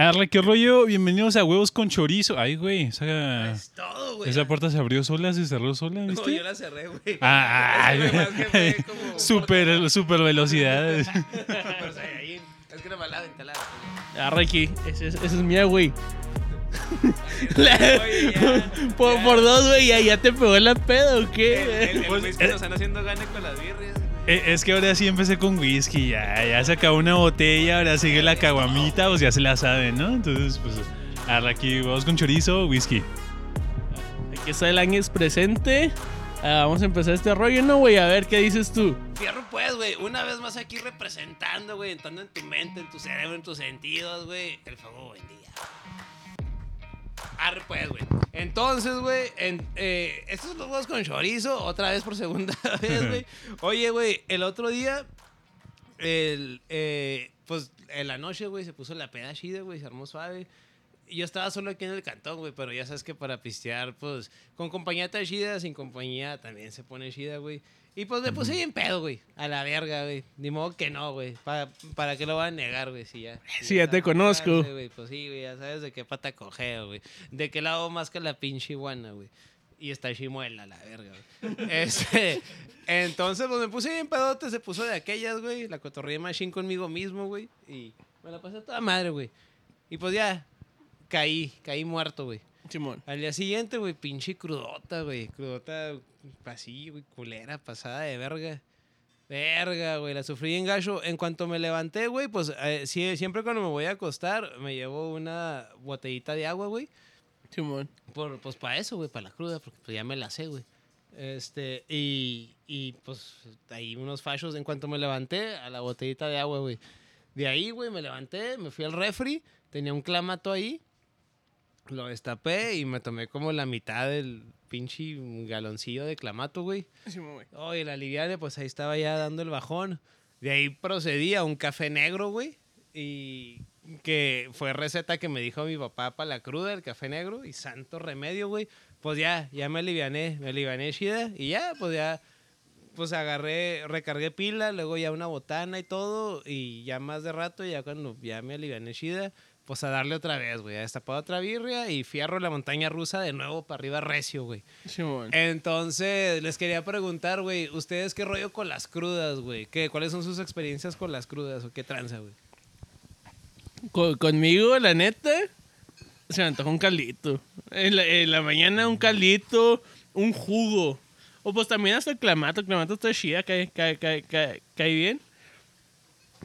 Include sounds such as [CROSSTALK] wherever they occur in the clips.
Arre, qué rollo. Bienvenidos a Huevos con Chorizo. Ay, güey. Esa, Es todo, güey. esa puerta se abrió sola, se cerró sola, No, ¿viste? yo la cerré, güey. Ah, [LAUGHS] que fue como- [LAUGHS] super, super velocidad. [LAUGHS] Saiyajin. Es que no me la ventalada. Arre aquí. Ese, es- mía, güey. Oye, ya, por, ya. por dos, güey, ya, ya te pegó la pedo, ¿o El, qué? el, el Pues, whisky eh. nos están haciendo gane con las birrias. Eh, Es que ahora sí empecé con whisky, ya, ya se acabó una botella, ahora sigue la caguamita, pues ya se la saben, ¿no? Entonces, pues, arre aquí, huevos con chorizo, whisky. Aquí está el Ángel presente. Ah, vamos a empezar este rollo, ¿no, güey? A ver, ¿qué dices tú? Fierro, pues, güey. Una vez más aquí representando, güey. Entrando en tu mente, en tu cerebro, en tus sentidos, güey. El fuego buen día. Arre, pues, güey. Entonces, güey, en, eh, estos los huevos con chorizo, otra vez por segunda [LAUGHS] vez, güey. [LAUGHS] Oye, güey, el otro día, el, eh, pues, en la noche, güey, se puso la peda chida, güey, se armó suave. Yo estaba solo aquí en el cantón, güey, pero ya sabes que para pistear, pues, con compañía está chida, sin compañía también se pone chida, güey. Y pues me puse bien pedo, güey, a la verga, güey. Ni modo que no, güey. Pa- ¿Para qué lo van a negar, güey? Si ya. Sí, ya te conozco. güey. Pues sí, güey, ya sabes de qué pata cogeo, güey. De qué lado más que la pinche iguana, güey. Y está chimuela, la verga, güey. [LAUGHS] Este, entonces, pues me puse bien pedote, se puso de aquellas, güey. La cotorría machine conmigo mismo, güey. Y me la pasé a toda madre, güey. Y pues ya, caí, caí muerto, güey. Simón. Al día siguiente, güey, pinche crudota, güey. Crudota así, güey, culera, pasada de verga. Verga, güey, la sufrí en gacho. En cuanto me levanté, güey, pues eh, siempre cuando me voy a acostar, me llevo una botellita de agua, güey. Simón. Por, pues para eso, güey, para la cruda, porque pues ya me la sé, güey. Este, y, y pues ahí unos fachos en cuanto me levanté a la botellita de agua, güey. De ahí, güey, me levanté, me fui al refri, tenía un clamato ahí, lo destapé y me tomé como la mitad del pinche galoncillo de clamato, güey. Simón, güey. Oye, la liviane, pues ahí estaba ya dando el bajón. De ahí procedí a un café negro, güey. Y que fue receta que me dijo mi papá para la cruda, el café negro. Y santo remedio, güey. Pues ya, ya me aliviané, me aliviané chida. Y ya, pues ya, pues agarré, recargué pila, luego ya una botana y todo. Y ya más de rato, ya cuando ya me aliviané chida, pues a darle otra vez, güey. A destapar otra birria y fierro la montaña rusa de nuevo para arriba recio, güey. Simón. Entonces, les quería preguntar, güey, ¿ustedes qué rollo con las crudas, güey? ¿Qué, ¿Cuáles son sus experiencias con las crudas o qué tranza, güey? Con- conmigo, la neta, se me antoja un caldito. En la, en la mañana un caldito, un jugo. O pues también hasta el clamato. El clamato está chida, cae, cae, cae, cae, cae bien.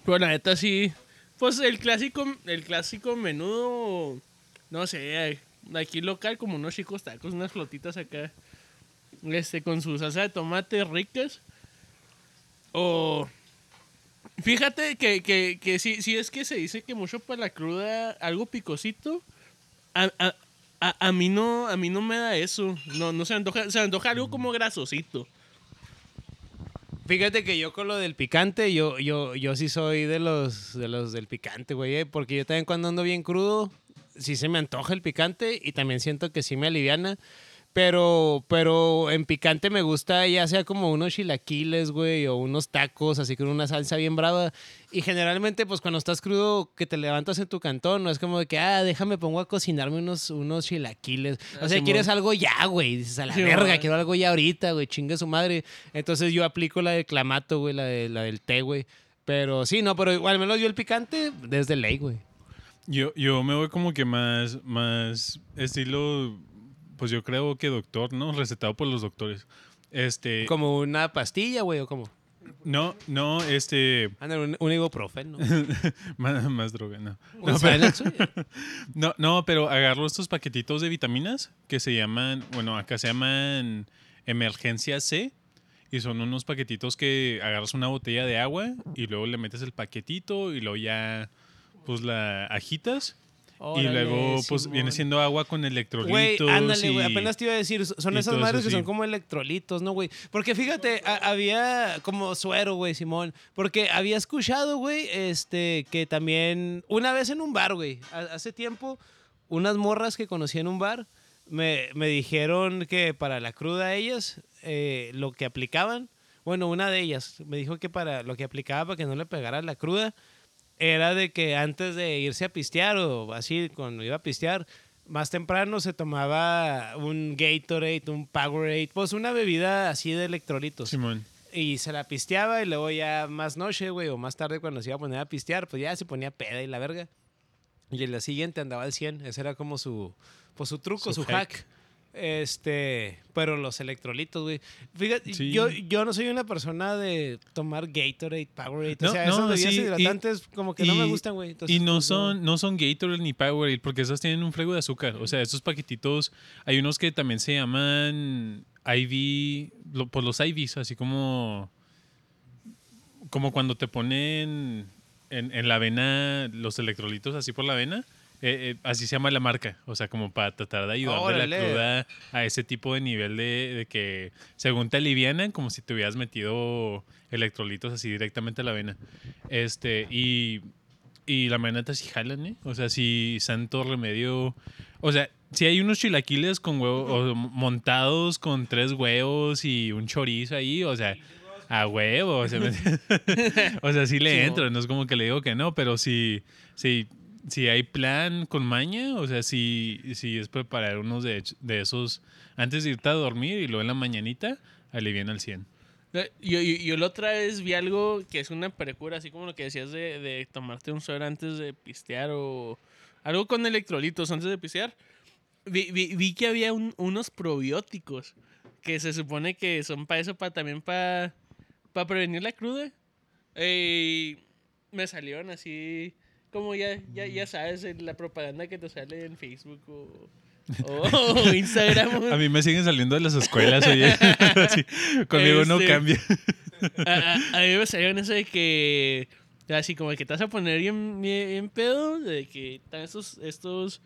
Pero la neta sí. Pues el clásico, el clásico menudo, no sé, aquí local como unos chicos tacos, unas flotitas acá. Este, con su salsa de tomate ricas. O Fíjate que, que, que sí, sí es que se dice que mucho para la cruda, algo picosito. A, a, a, a mí no, a mí no me da eso. No, no se antoja, se antoja algo como grasosito. Fíjate que yo con lo del picante, yo, yo, yo sí soy de los, de los del picante, güey, eh, porque yo también cuando ando bien crudo, sí se me antoja el picante y también siento que sí me aliviana. Pero, pero en picante me gusta ya sea como unos chilaquiles, güey, o unos tacos, así con una salsa bien brava. Y generalmente, pues cuando estás crudo, que te levantas en tu cantón, no es como de que, ah, déjame, pongo a cocinarme unos, unos chilaquiles. O Ah, sea, Simón. quieres algo ya, güey. Dices, a la verga, quiero algo ya ahorita, güey, chingue su madre. Entonces yo aplico la del clamato, güey, la, de, la del té, güey. Pero sí, no, pero igual, al menos yo el picante desde ley, güey. Yo, yo me voy como que más, más estilo, pues yo creo que doctor, ¿no? Recetado por los doctores. Este, Como una pastilla, güey, o como. no, no, este, un, un ibuprofeno. [LAUGHS] más, más droga, no. No, pero, [LAUGHS] no, no, pero agarro estos paquetitos de vitaminas que se llaman, bueno, acá se llaman emergencia C. Y son unos paquetitos que agarras una botella de agua y luego le metes el paquetito y luego ya, pues la agitas. Y Órale, luego, pues Simón. viene siendo agua con Güey, electrolitos. ándale, güey. y- Apenas te iba a decir, son y esas madres que sí. son como electrolitos, ¿no, güey? Porque fíjate, a- había como suero, güey, Simón. Porque había escuchado, güey, este, que también, una vez en un bar, güey, ha- hace tiempo, unas morras que conocí en un bar me, me dijeron que para la cruda ellas, eh, lo que aplicaban, bueno, una de ellas me dijo que para lo que aplicaba para que no le pegara la cruda, era de que antes de irse a pistear o así, cuando iba a pistear, más temprano se tomaba un Gatorade, un Powerade, pues una bebida así de electrolitos. Simón. Y se la pisteaba y luego ya más noche, güey, o más tarde cuando se iba a poner a pistear, pues ya se ponía peda y la verga. Y el día siguiente andaba al 100. Ese era como su, pues su truco, Su su, hack. hack. Este, pero los electrolitos, güey. Fíjate, Sí. yo, yo no soy una persona de tomar Gatorade, Powerade. No, o sea, no, esas bebidas sí, y- hidratantes como que no me gustan, güey. Entonces, Y no pues, son, no son Gatorade ni Powerade, porque esas tienen un frego de azúcar. O sea, esos paquetitos, hay unos que también se llaman IV, lo- por los IVs, así como, como cuando te ponen en, en la vena los electrolitos así por la vena. Eh, eh, así se llama la marca, o sea, como para tratar de ayudar de Órale. la cruda a ese tipo de nivel de, de que según te alivianan, como si te hubieras metido electrolitos así directamente a la vena. Este, y, y la maneta sí jalan, ¿eh? O sea, si santo remedio. O sea, si hay unos chilaquiles con huevos, o montados con tres huevos y un chorizo ahí, o sea, a huevo. O sea, [LAUGHS] o sea, sí le Sí, entro, no es como que le digo que no, pero si, si, si hay plan con maña, o sea, si, si es preparar unos de, de esos antes de irte a dormir y luego en la mañanita, alivian al 100. Eh, Yo, yo, yo la otra vez vi algo que es una precura, así como lo que decías de, de tomarte un suero antes de pistear o algo con electrolitos antes de pistear. Vi, vi- vi que había un- unos probióticos que se supone que son para eso, para también para prevenir la cruda. Eh, me salieron así, como ya, ya, ya sabes, en la propaganda que te sale en Facebook [LAUGHS] o, Instagram. A mí me siguen saliendo de las escuelas, oye. [LAUGHS] Conmigo no Este, cambia. a, a- a mí me salió en eso de que así como que te vas a poner bien, bien, bien pedo de que están estos estos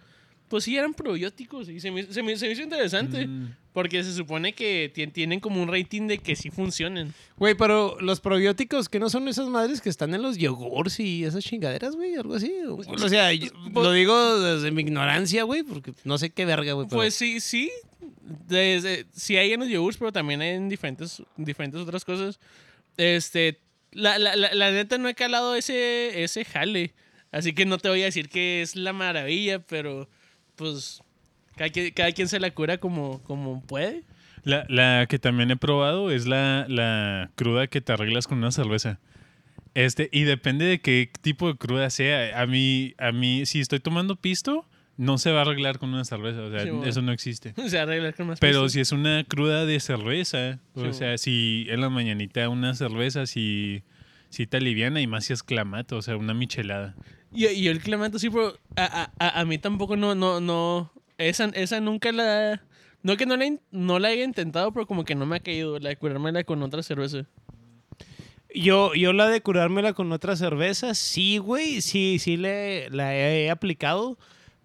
pues sí eran probióticos y se me, se me- se me hizo interesante Mm. Porque se supone que tien- tienen como un rating de que sí funcionen Güey, pero los probióticos que no son esas madres que están en los yogurts y esas chingaderas, güey, algo así. O sea, yo- lo digo desde mi ignorancia, güey, porque no sé qué verga, güey. pues sí sí desde, sí hay en los yogurts pero también hay en diferentes diferentes otras cosas este la, la, la, la neta no he calado ese ese jale así que no te voy a decir que es la maravilla pero pues cada quien, cada quien se la cura como, como puede. La, la que también he probado es la, la cruda que te arreglas con una cerveza. Este, y depende de qué tipo de cruda sea. A mí, a mí, si estoy tomando pisto, no se va a arreglar con una cerveza. O sea, Sí, eso no existe. [LAUGHS] O sea, arreglar con más Pero pisto. si es una cruda de cerveza, o sea, si en la mañanita una cerveza, si, si te aliviana y más si es clamato, o sea, una michelada. Y, y el clamato sí, pero a, a- a, a mí tampoco no, no, no. Esa, esa nunca la. No que no la, no la haya intentado, pero como que no me ha caído la de curármela con otra cerveza. Yo, yo la de curármela con otra cerveza, sí, güey, sí, sí le, la he aplicado.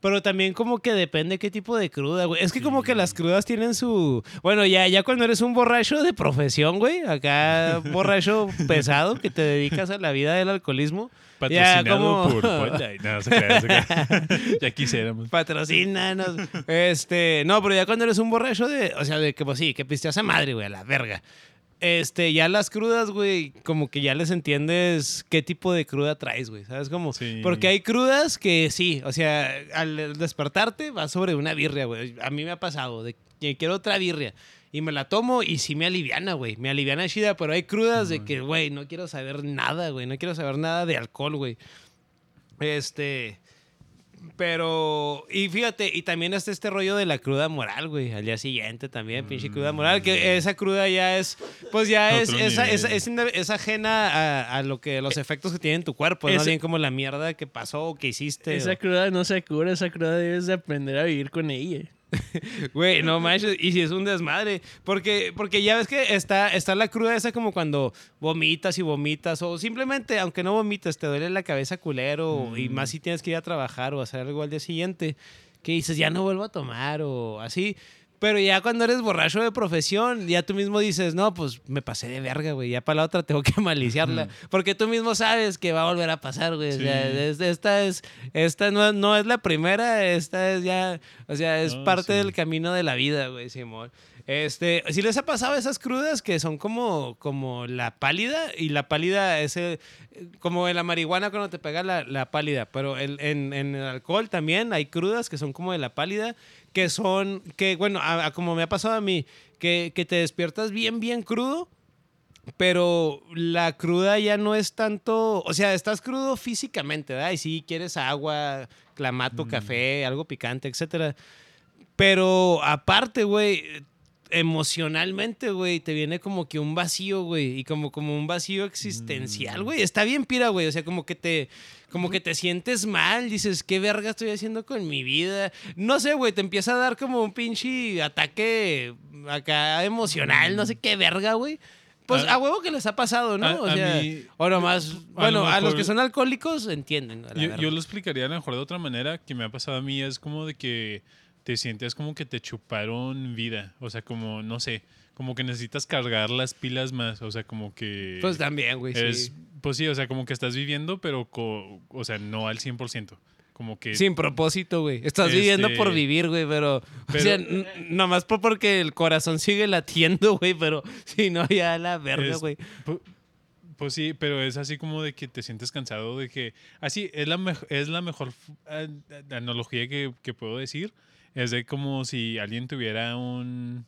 Pero también como que depende qué tipo de cruda, güey. Es que como que las crudas tienen su... Bueno, ya, ya cuando eres un borracho de profesión, güey, acá [LAUGHS] borracho pesado que te dedicas a la vida del alcoholismo. ya Patrocinado como- por. [LAUGHS] No, se crea, se crea. [LAUGHS] ya quisiéramos. Patrocínanos. Este, no, pero ya cuando eres un borracho de, o sea, de que pues sí, que pisteas a madre, güey, a la verga. Este, ya las crudas, güey, como que ya les entiendes qué tipo de cruda traes, güey, ¿sabes cómo? Sí. Porque hay crudas que sí, o sea, al despertarte vas sobre una birria, güey. A mí me ha pasado de que quiero otra birria y me la tomo y sí me aliviana, güey. Me aliviana chida, pero hay crudas de que, güey, no quiero saber nada, güey. No quiero saber nada de alcohol, güey. Este, pero, y fíjate, y también está este rollo de la cruda moral, güey, al día siguiente también, pinche cruda moral, que esa cruda ya es, pues ya es, esa- es, es ajena a, a lo que, los efectos que tiene en tu cuerpo, es Ese- bien como la mierda que pasó o que hiciste. Esa o- cruda no se cura, esa cruda debes de aprender a vivir con ella. [LAUGHS] Güey, no manches, y si es un desmadre. Porque, porque ya ves que está, está la cruda esa como cuando vomitas y vomitas, o simplemente, aunque no vomitas, te duele la cabeza culero, y más si tienes que ir a trabajar o hacer algo al día siguiente, que dices, ya no vuelvo a tomar, o así. Pero ya cuando eres borracho de profesión, ya tú mismo dices, no, pues me pasé de verga, güey. Ya para la otra tengo que [LAUGHS] maliciarla. Porque tú mismo sabes que va a volver a pasar, güey. O sea, Sí. es- esta es, esta no, no es la primera, esta es ya, o sea, es parte sí. del camino de la vida, güey, Simón. Este, si les ha pasado esas crudas que son como, como la pálida, y la pálida es el- como en la marihuana cuando te pega la, la pálida, pero el- en, en el alcohol también hay crudas que son como de la pálida, que son, que bueno, a- a como me ha pasado a mí, que, que te despiertas bien, bien crudo, pero la cruda ya no es tanto, o sea, estás crudo físicamente, ¿verdad? Y sí quieres agua, clamato, café, algo picante, etcétera. Pero aparte, güey, emocionalmente, güey, te viene como que un vacío, güey, y como, como un vacío existencial, güey. Está bien pira, güey, o sea, como que te como que te sientes mal, dices, ¿qué verga estoy haciendo con mi vida? No sé, güey, te empieza a dar como un pinche ataque acá emocional, no sé qué verga, güey. Pues A- a huevo que les ha pasado, ¿no? a- o sea, mí- o nomás, bueno, lo a los que son alcohólicos entienden. Yo, yo lo explicaría a lo mejor de otra manera que me ha pasado a mí. Es como de que te sientes como que te chuparon vida. O sea, como, no sé, como que necesitas cargar las pilas más. O sea, como que... Pues también, güey, sí. Pues sí, o sea, como que estás viviendo, pero, co- o sea, no al 100%. Como que... Sin propósito, güey. Estás Este- viviendo por vivir, güey, pero... o sea, nomás por porque el corazón sigue latiendo, güey, pero [LAUGHS] si no, ya la verga, Es- güey. pu- Pues sí, pero es así como de que te sientes cansado de que... Así, es la, mej- es la mejor analogía que, que puedo decir. Es de como si alguien tuviera un...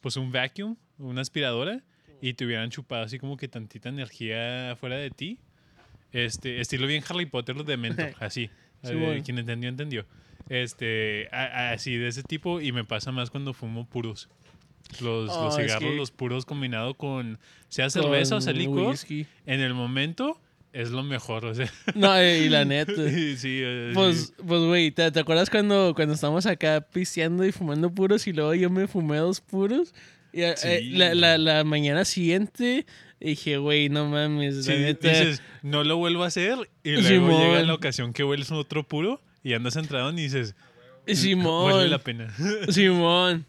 Pues un vacuum, una aspiradora, y te hubieran chupado así como que tantita energía fuera de ti. Este, estilo bien Harry Potter de Mentor, [LAUGHS] así. Sí, Eh, bueno. Quien entendió, entendió. Este, a- a- así de ese tipo, y me pasa más cuando fumo puros. Los, Oh, los es cigarros, que- los puros combinado con sea cerveza o sea Con licor, whisky. en el momento es lo mejor. O sea, [LAUGHS] No, eh, y la neta. [LAUGHS] sí, eh, Pues, pues, güey, ¿te, te acuerdas cuando, cuando estábamos acá pisteando y fumando puros y luego yo me fumé dos puros? Y eh, Sí. la, la, la mañana siguiente dije, güey, no mames, sí, la neta. dices, no lo vuelvo a hacer, y luego Simón. llega la ocasión que hueles otro puro y andas entrado y dices, Simón. vale la pena. [LAUGHS] Simón.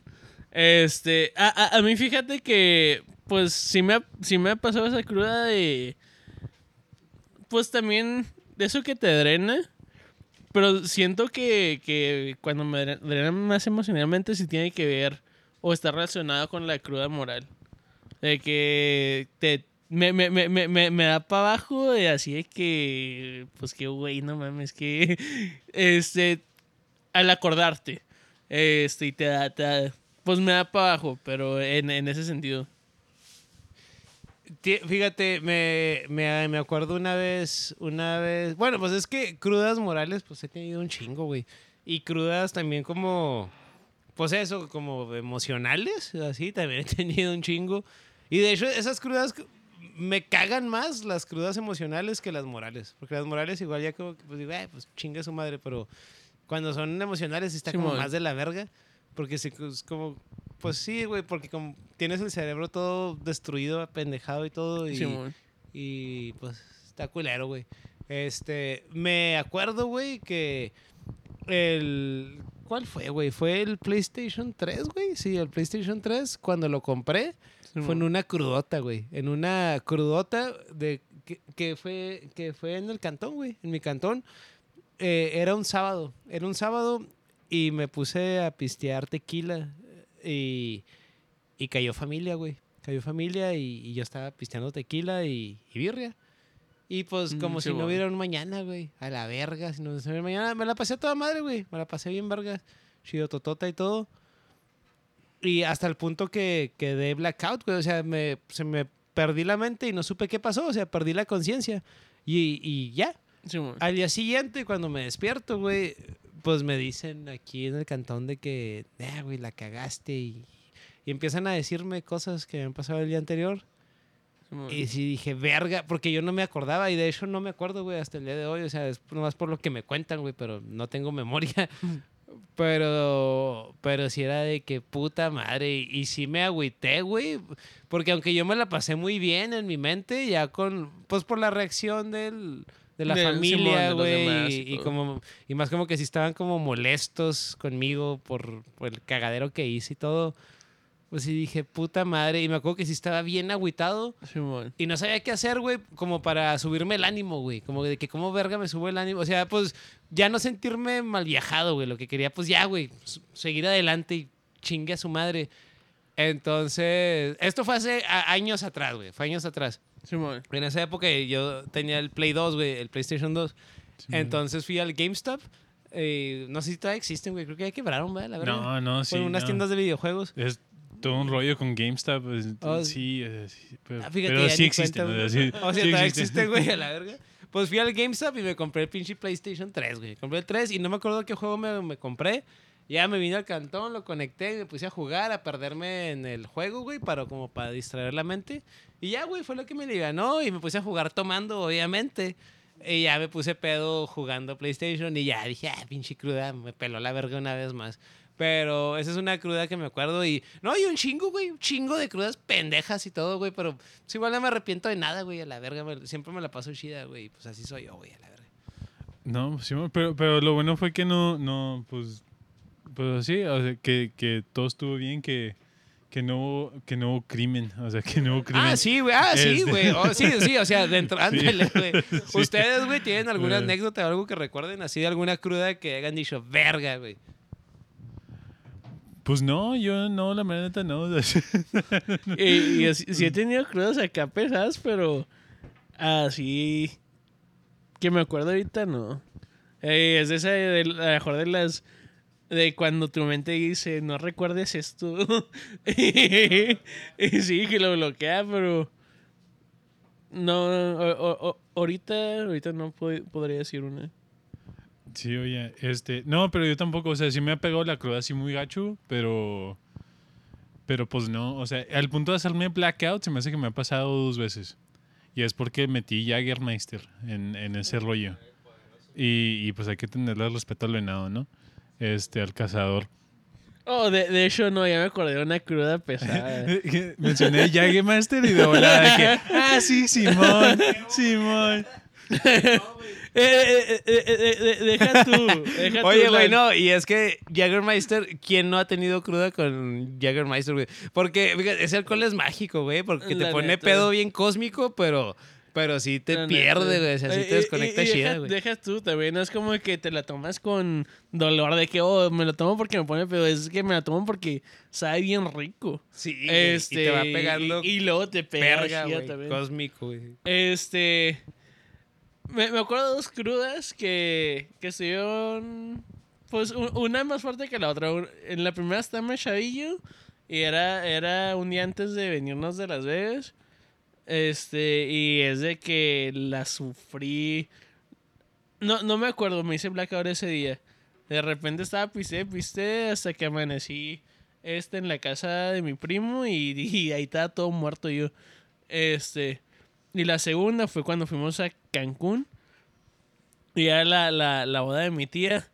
Este, a, a, a mí fíjate que, pues, sí me, ha, sí me ha pasado esa cruda de, pues también, eso que te drena, pero siento que, que cuando me dre- drena más emocionalmente sí tiene que ver o está relacionado con la cruda moral. De que te... Me, me, me, me, da para abajo de así de que, pues que, güey, no mames, que, [LAUGHS] este, al acordarte, este, y te da, da- pues me da para abajo, pero en, en ese sentido. Fíjate, me, me, me acuerdo una vez, una vez... Bueno, pues es que crudas morales, pues he tenido un chingo, güey. Y crudas también como... Pues eso, como emocionales, así, también he tenido un chingo. Y de hecho, esas crudas me cagan más las crudas emocionales que las morales. Porque las morales igual ya como pues digo, "Ay, pues chinga su madre, pero cuando son emocionales sí está como Simón. más de la verga. Porque sí, es como, pues sí, güey, porque como tienes el cerebro todo destruido, apendejado y todo. Y, Simón. y pues está culero, güey. Este, me acuerdo, güey, que el... ¿Cuál fue, güey? Fue el PlayStation 3, güey. Sí, el PlayStation 3, cuando lo compré, fue en una crudota, güey. En una crudota de que, que fue que fue en el cantón, güey. En mi cantón. Eh, era un sábado. Era un sábado y me puse a pistear tequila. Y, y cayó familia, güey. Cayó familia y, y yo estaba pisteando tequila y, y birria. Y pues Mm, como sí, si no hubiera un mañana, güey. A la verga. Si no hubiera un mañana. Me la pasé a toda madre, güey. Me la pasé bien verga. Chido totota y todo. Y hasta el punto que quedé blackout, güey. O sea, me, se me perdí la mente y no supe qué pasó. O sea, perdí la conciencia. Y, y ya. Simón. Al día siguiente, cuando me despierto, güey, pues me dicen aquí en el cantón de que, eh, güey, la cagaste. Y, y empiezan a decirme cosas que me han pasado el día anterior. Y sí dije, verga, porque yo no me acordaba. Y de hecho no me acuerdo, güey, hasta el día de hoy. O sea, es nomás por lo que me cuentan, güey, pero no tengo memoria. [LAUGHS] Pero, pero sí era de que puta madre. Y, y sí me agüité, güey. Porque aunque yo me la pasé muy bien en mi mente, ya con, pues por la reacción del, de la familia, de los güey. y Y, como, y más como que sí estaban como molestos conmigo por, por el cagadero que hice y todo. Pues sí dije, puta madre. Y me acuerdo que sí estaba bien agüitado. Simón. Y no sabía qué hacer, güey, como para subirme el ánimo, güey. Como de que cómo verga me subo el ánimo. O sea, pues ya no sentirme mal viajado, güey. Lo que quería, pues ya, güey, seguir adelante y chingue a su madre. Entonces, esto fue hace años atrás, güey. Fue años atrás. Simón. En esa época yo tenía el Play 2, güey, el PlayStation 2. Entonces fui al GameStop. eh, no sé si todavía existen, güey. Creo que ya quebraron, ¿verdad? La verdad. No, no, sí. Fueron unas no. tiendas de videojuegos. Es todo un rollo con GameStop. pues, Oh, sí, eh, sí, pero, Ah, fíjate, pero sí existen. cuenta, o sea, güey. sí- O sea, sí todavía existen. existen, [LAUGHS] güey, a la verga. Pues fui al GameStop y me compré el pinche PlayStation 3, güey. Compré el 3 y no me acuerdo qué juego me, me compré. Ya me vine al cantón, lo conecté me puse a jugar, a perderme en el juego, güey, para como para distraer la mente. Y ya, güey, fue lo que me ganó y me puse a jugar tomando, obviamente. Y ya me puse pedo jugando PlayStation y ya dije, ah, pinche cruda, me peló la verga una vez más. Pero esa es una cruda que me acuerdo y... No, y un chingo, güey, un chingo de crudas pendejas y todo, güey, pero pues, igual no me arrepiento de nada, güey, a la verga. siempre me la paso chida, güey, pues así soy yo, güey, a la verga. No, sí, pero, pero lo bueno fue que no, no, pues, pues sí, o sea, que, que todo estuvo bien, que, que no, que no hubo crimen, o sea, que no hubo crimen. Ah, sí, güey. Ah, sí, Este- güey. Oh, sí, sí, o sea, dentro. [LAUGHS] Sí. Ándale, güey. [LAUGHS] Sí. Ustedes, güey, tienen alguna Eh. anécdota o algo que recuerden así de alguna cruda que hayan dicho, verga, güey. Pues no, yo no, la neta no. [LAUGHS] Y, y así- sí he tenido crudas acá pesadas, pero así que me acuerdo ahorita no. Eh, es de esa de, a lo mejor de las de cuando tu mente dice no recuerdes esto [LAUGHS] y, sí que lo bloquea, pero no o- o- ahorita ahorita no pod- podría decir una. Sí, oye, este, no, pero yo tampoco, o sea, sí me ha pegado la cruda así muy gacho, pero, pero pues no, o sea, al punto de hacerme blackout se me hace que me ha pasado dos veces. Y es porque metí Jagermeister en, en ese rollo. Y, y pues hay que tenerle respeto al venado, ¿no? Este, al cazador. Oh, de, de hecho no, ya me acordé de una cruda pesada. [LAUGHS] Mencioné Jagermeister y de volada de que, ah, sí, Simón, Simón. [LAUGHS] Eh, eh, eh, deja tú. Deja tú Oye, güey, no, y es que Jaggermeister, ¿quién no ha tenido cruda con Jaggermeister, güey? Porque fíjate, ese alcohol es mágico, güey, porque te La pone neta. pedo bien cósmico, pero, pero sí te La pierde, güey, o sea, sí te desconecta chida, güey. Deja tú también, no es como que te la tomas con dolor de que, oh, me lo tomo porque me pone pedo. Es que me la tomo porque sabe bien rico. Sí, güey, y te va a pegar y- luego te pega chida también. cósmico, güey. Este. Me, me acuerdo de dos crudas que, que estuvieron. Pues una más fuerte que la otra. En la primera estaba más chavillo. Y era, era un día antes de venirnos de Las Vegas. Este, y es de que la sufrí. No, no me acuerdo, me hice blackout ese día. De repente estaba piste, piste hasta que amanecí este en la casa de mi primo y, [LAUGHS] y ahí estaba todo muerto yo. Este, y la segunda fue cuando fuimos a Cancún. Y era la, la, la boda de mi tía.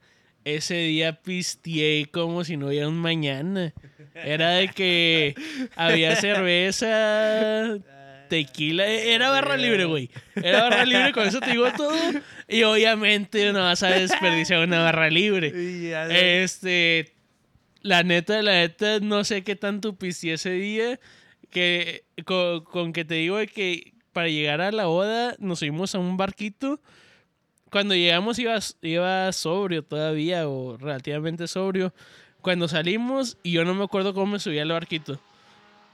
Ese día pisteé como si no hubiera un mañana. Era de que había [LAUGHS] cerveza, tequila. Era barra libre, güey. Era barra libre, con eso te digo todo. Y obviamente no vas a desperdiciar una barra libre. Este, la neta, la neta, no sé qué tanto pisteé ese día. Que con, con que te digo de que para llegar a la boda nos subimos a un barquito. Cuando llegamos iba, iba sobrio todavía o relativamente sobrio. Cuando salimos y yo no me acuerdo cómo me subí al barquito.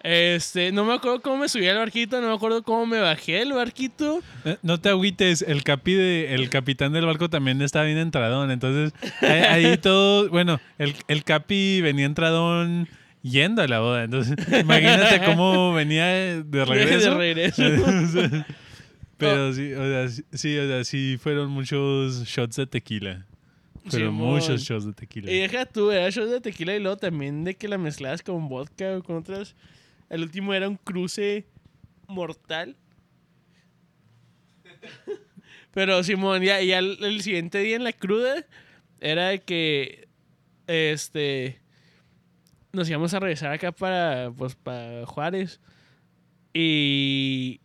Este, no me acuerdo cómo me subí al barquito, no me acuerdo cómo me bajé del barquito. Eh, No te agüites, el capi de, el capitán del barco también está bien entradón, entonces ahí, ahí [LAUGHS] todo, bueno, el, el capi venía entradón yendo a la boda, entonces imagínate cómo venía de [LAUGHS] regreso. De regreso. [LAUGHS] Pero sí, o sea, sí- o sea, sí fueron muchos shots de tequila. Simón. muchos shots de tequila. Y deja tú, era shots de tequila y luego también de que la mezclabas con vodka o con otras. El último era un cruce mortal. [LAUGHS] Pero Simón, ya, el, siguiente día en la cruda era de que este nos íbamos a regresar acá para pues para Juárez. Y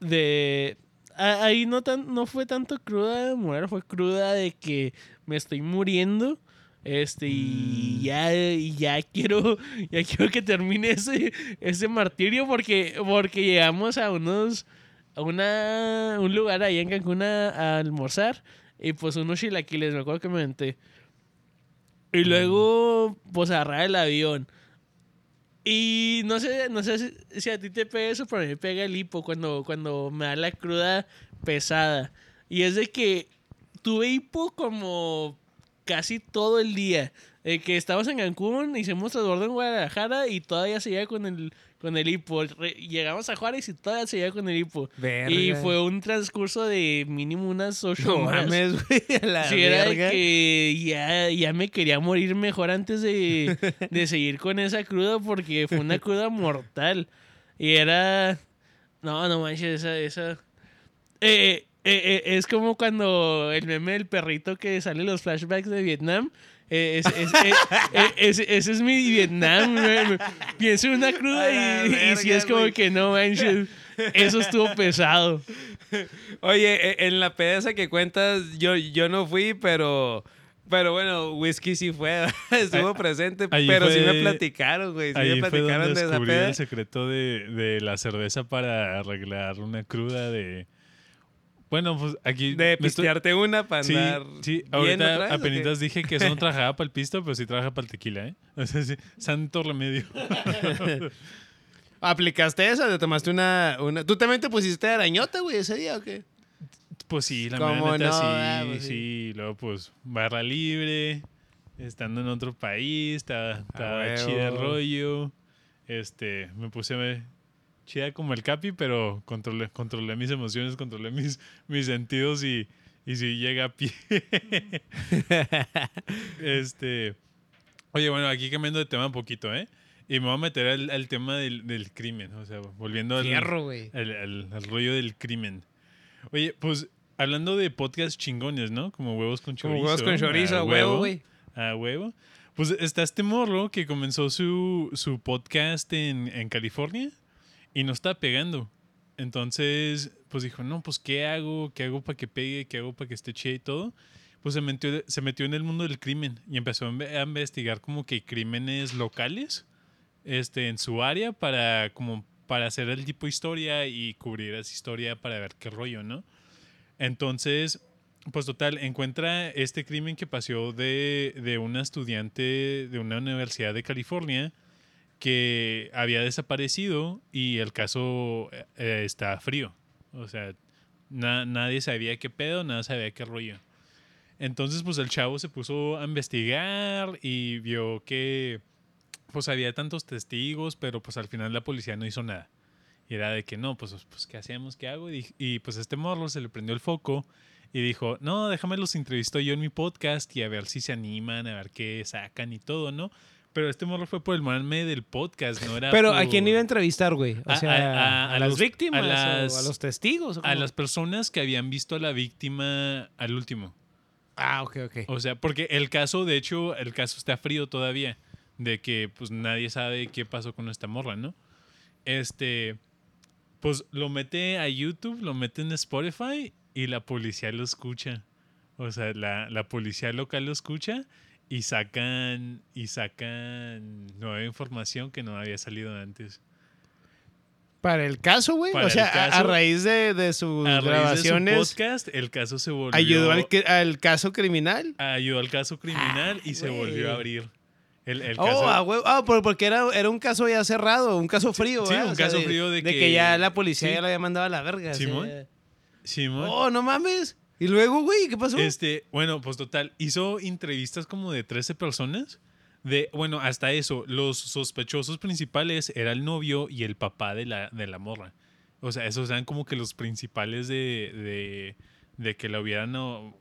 de ahí no tan no fue tanto cruda de morir, fue cruda de que me estoy muriendo. Este, y Mm. ya, ya quiero, [LAUGHS] ya quiero que termine ese, ese martirio porque, porque llegamos a unos, a una, un lugar ahí en Cancún a, a almorzar y pues unos chilaquiles, me acuerdo que me aventé. Y luego, pues agarrar el avión. Y no sé, no sé si, si a ti te pega eso, pero a mí me pega el hipo cuando, cuando me da la cruda pesada. Y es de que tuve hipo como casi todo el día. Eh, que estábamos en Cancún, hicimos transbordo en Guadalajara y todavía seguía con el, con el hipo. Re- llegamos a Juárez y todavía seguía con el hipo. Verga. Y fue un transcurso de mínimo unas ocho No horas. mames, güey. a La Sí, era verga. que ya, ya me quería morir mejor antes de, [LAUGHS] de seguir con esa cruda porque fue una cruda mortal. Y era... No, no manches, esa... esa... Eh, eh, eh, es como cuando el meme del perrito que sale en los flashbacks de Vietnam. Eh, es- es- eh, eh, ese, ese es mi Vietnam. me- me- Pienso en una cruda y, y si es como que no manches. Eso estuvo pesado. Oye, e- en la peda esa que cuentas, yo, yo no fui, pero. Pero bueno, Whisky sí fue, [LAUGHS] estuvo presente, pero sí fue- me platicaron, güey. Sí me fue donde platicaron de esa peda. el secreto de, de la cerveza para arreglar una cruda de... Bueno, pues aquí... De estoy- pistearte una para Sí, andar. sí, ahorita apenas dije que eso no [LAUGHS] trabajaba para el pisto, pero sí trabaja para el tequila, ¿eh? O sea, sí, santo remedio. [LAUGHS] ¿Aplicaste esa? ¿Te tomaste una, una. ¿Tú también te pusiste arañota, güey, ese día o qué? Pues sí, la ¿Cómo mera neta, no? sí, Ah, pues sí. sí. Luego, pues, barra libre, estando en otro país, estaba, estaba chida el rollo. Este, me puse chida como el capi, pero controlé, controlé mis emociones, controlé mis, mis sentidos y, y si llega a pie. [LAUGHS] este, oye, bueno, aquí cambiando de tema un poquito, ¿eh? Y me voy a meter al, al tema del, del crimen, o sea, volviendo al, Fierro, rollo del crimen. Oye, pues hablando de podcast chingones, ¿no? Como huevos con chorizo. Como huevos con chorizo, a a huevo, güey. A huevo. Pues está este morro que comenzó su, su podcast en, en California y no está pegando. Entonces, pues dijo, no, pues ¿qué hago? ¿Qué hago para que pegue? ¿Qué hago para que esté chido y todo? Pues se metió, se metió en el mundo del crimen y empezó a investigar como que crímenes locales este, en su área para como para hacer el tipo de historia y cubrir esa historia para ver qué rollo, ¿no? Entonces, pues total, encuentra este crimen que pasó de, de una estudiante de una universidad de California que había desaparecido y el caso eh, eh, está frío. O sea, na- nadie sabía qué pedo, nada sabía qué rollo. Entonces, pues el chavo se puso a investigar y vio que pues había tantos testigos, pero pues al final la policía no hizo nada. Y era de que no, pues, pues ¿qué hacemos? ¿Qué hago? Y, y, pues este morro se le prendió el foco y dijo, no, déjame los entrevisto yo en mi podcast y a ver si se animan, a ver qué sacan y todo, ¿no? Pero este morro fue por el mame del podcast, no era Pero por- ¿a quién iba a entrevistar, güey? O A- sea, a- a- a, a las los- víctimas, a las- o a los testigos. ¿o A las personas que habían visto a la víctima al último. Ah, ok, ok. O sea, porque el caso, de hecho, el caso está frío todavía. De que pues nadie sabe qué pasó con esta morra, ¿no? Este. Pues lo mete a YouTube, lo mete en Spotify y la policía lo escucha. O sea, la, la policía local lo escucha y sacan. Y sacan nueva información que no había salido antes. Para el caso, güey. O sea, a- raíz de, de sus A raíz de su podcast, el caso se volvió. ayudó al, caso criminal. ayudó al caso criminal y se volvió a abrir. El, el Oh, caso, ah, güey. Ah, por- porque era, era un caso ya cerrado, un caso frío, sí, ¿verdad? un O caso de- frío de que, que- ya la policía sí. ya lo había mandado a la verga. Simón. Simón. Oh, no mames. Y luego, güey, ¿qué pasó? Este, bueno, pues total, hizo entrevistas como de 13 personas. De, bueno, hasta eso, los sospechosos principales era el novio y el papá de la, de la morra. O sea, esos eran como que los principales de, de, que la hubieran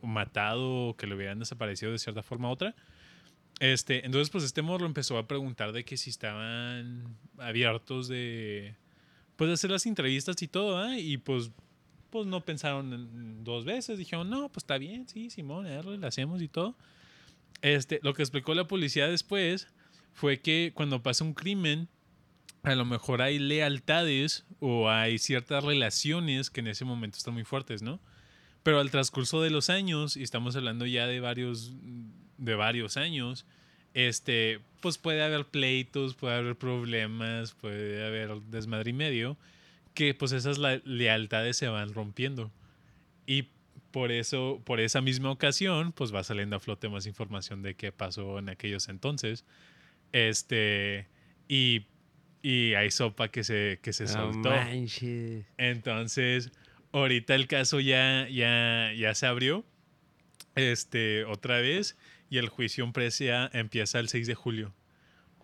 matado o que lo hubieran desaparecido de cierta forma u otra. Este, entonces, pues este morro empezó a preguntar de que si estaban abiertos de, pues, hacer las entrevistas y todo, ¿ah? Y pues pues no pensaron en- dos veces, dijeron, no, pues está bien, sí, Simón, la hacemos y todo. Este, lo que explicó la policía después fue que cuando pasa un crimen, a lo mejor hay lealtades o hay ciertas relaciones que en ese momento están muy fuertes, ¿no? Pero al transcurso de los años, y estamos hablando ya de varios, de varios años, este, pues puede haber pleitos, puede haber problemas, puede haber desmadre y medio, que pues esas lealtades se van rompiendo. Y por eso, por esa misma ocasión, pues va saliendo a flote más información de qué pasó en aquellos entonces. Este, y y hay sopa que se, que se soltó. manches. Entonces, ahorita el caso ya, ya, ya se abrió este, otra vez y el juicio empieza, empieza el 6 de julio.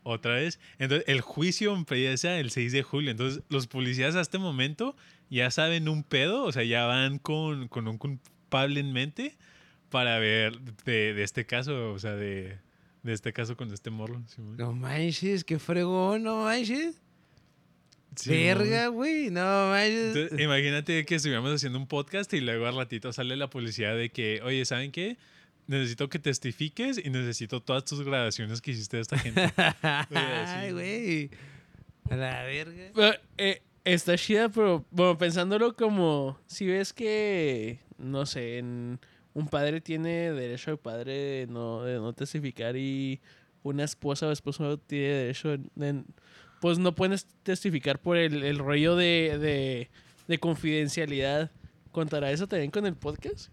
Otra vez. Entonces, el juicio empieza el 6 de julio. Entonces, los policías a este momento ya saben un pedo, o sea, ya van con, con un culpable en mente para ver de, de este caso, o sea, de, de este caso con este morro. Simón. No manches, qué fregón, no manches. Simón. Verga, güey, no manches. Entonces, imagínate que estuviéramos haciendo un podcast y luego al ratito sale la policía de que, oye, ¿saben qué? Necesito que testifiques y necesito todas tus grabaciones que hiciste de esta gente. [LAUGHS] Ay, güey. A la verga. Pero, eh, está chida, pero bueno, pensándolo como si ves que, no sé, en- un padre tiene derecho al padre de no, de no testificar y una esposa o esposo tiene derecho en- en- pues no puedes testificar por el, el rollo de, de, de confidencialidad. ¿Contará eso también con el podcast?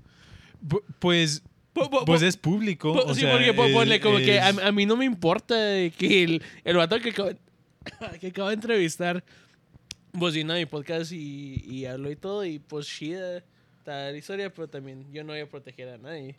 Pu- pues, Po- po- pues po- es público. po- o sí, sea, porque es- ponle como que a, mí no me importa que el, el vato que acabo, [COUGHS] que acabo de entrevistar pues vino a mi podcast y, y habló y todo y pues chida tal historia, pero también yo no voy a proteger a nadie.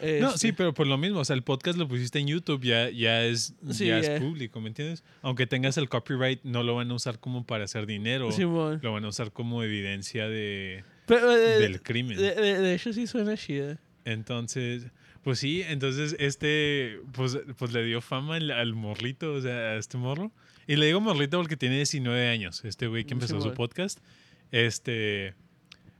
No, Este, sí, pero por lo mismo, o sea, el podcast lo pusiste en YouTube, ya, ya, es, Sí, ya es público, ¿me entiendes? Aunque tengas el copyright, no lo van a usar como para hacer dinero, Simón. lo van a usar como evidencia de, Pero, eh, del crimen. de, de- de hecho sí suena chida. Entonces, pues sí, entonces este, pues, pues le dio fama al, al morrito, o sea, a este morro. Y le digo morrito porque tiene 19 años, este güey que empezó su podcast. Este,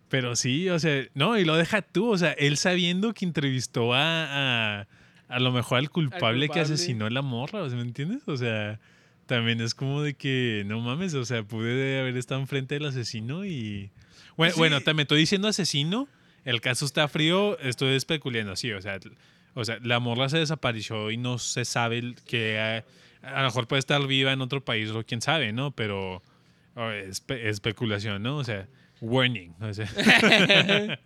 pero sí, o sea, no, y lo deja tú, o sea, él sabiendo que entrevistó a, a, a lo mejor al culpable, que culpable. asesinó a la morra, ¿me entiendes? O sea, también es como de que, no mames, o sea, pude haber estado enfrente del asesino y... Bueno, Sí. bueno, también estoy diciendo asesino, el caso está frío, estoy especulando, sí, o sea, o sea, la morra se desapareció y no se sabe que a, a lo mejor puede estar viva en otro país o quién sabe, ¿no? Pero espe- especulación, ¿no? O sea, warning, o sea, [LAUGHS]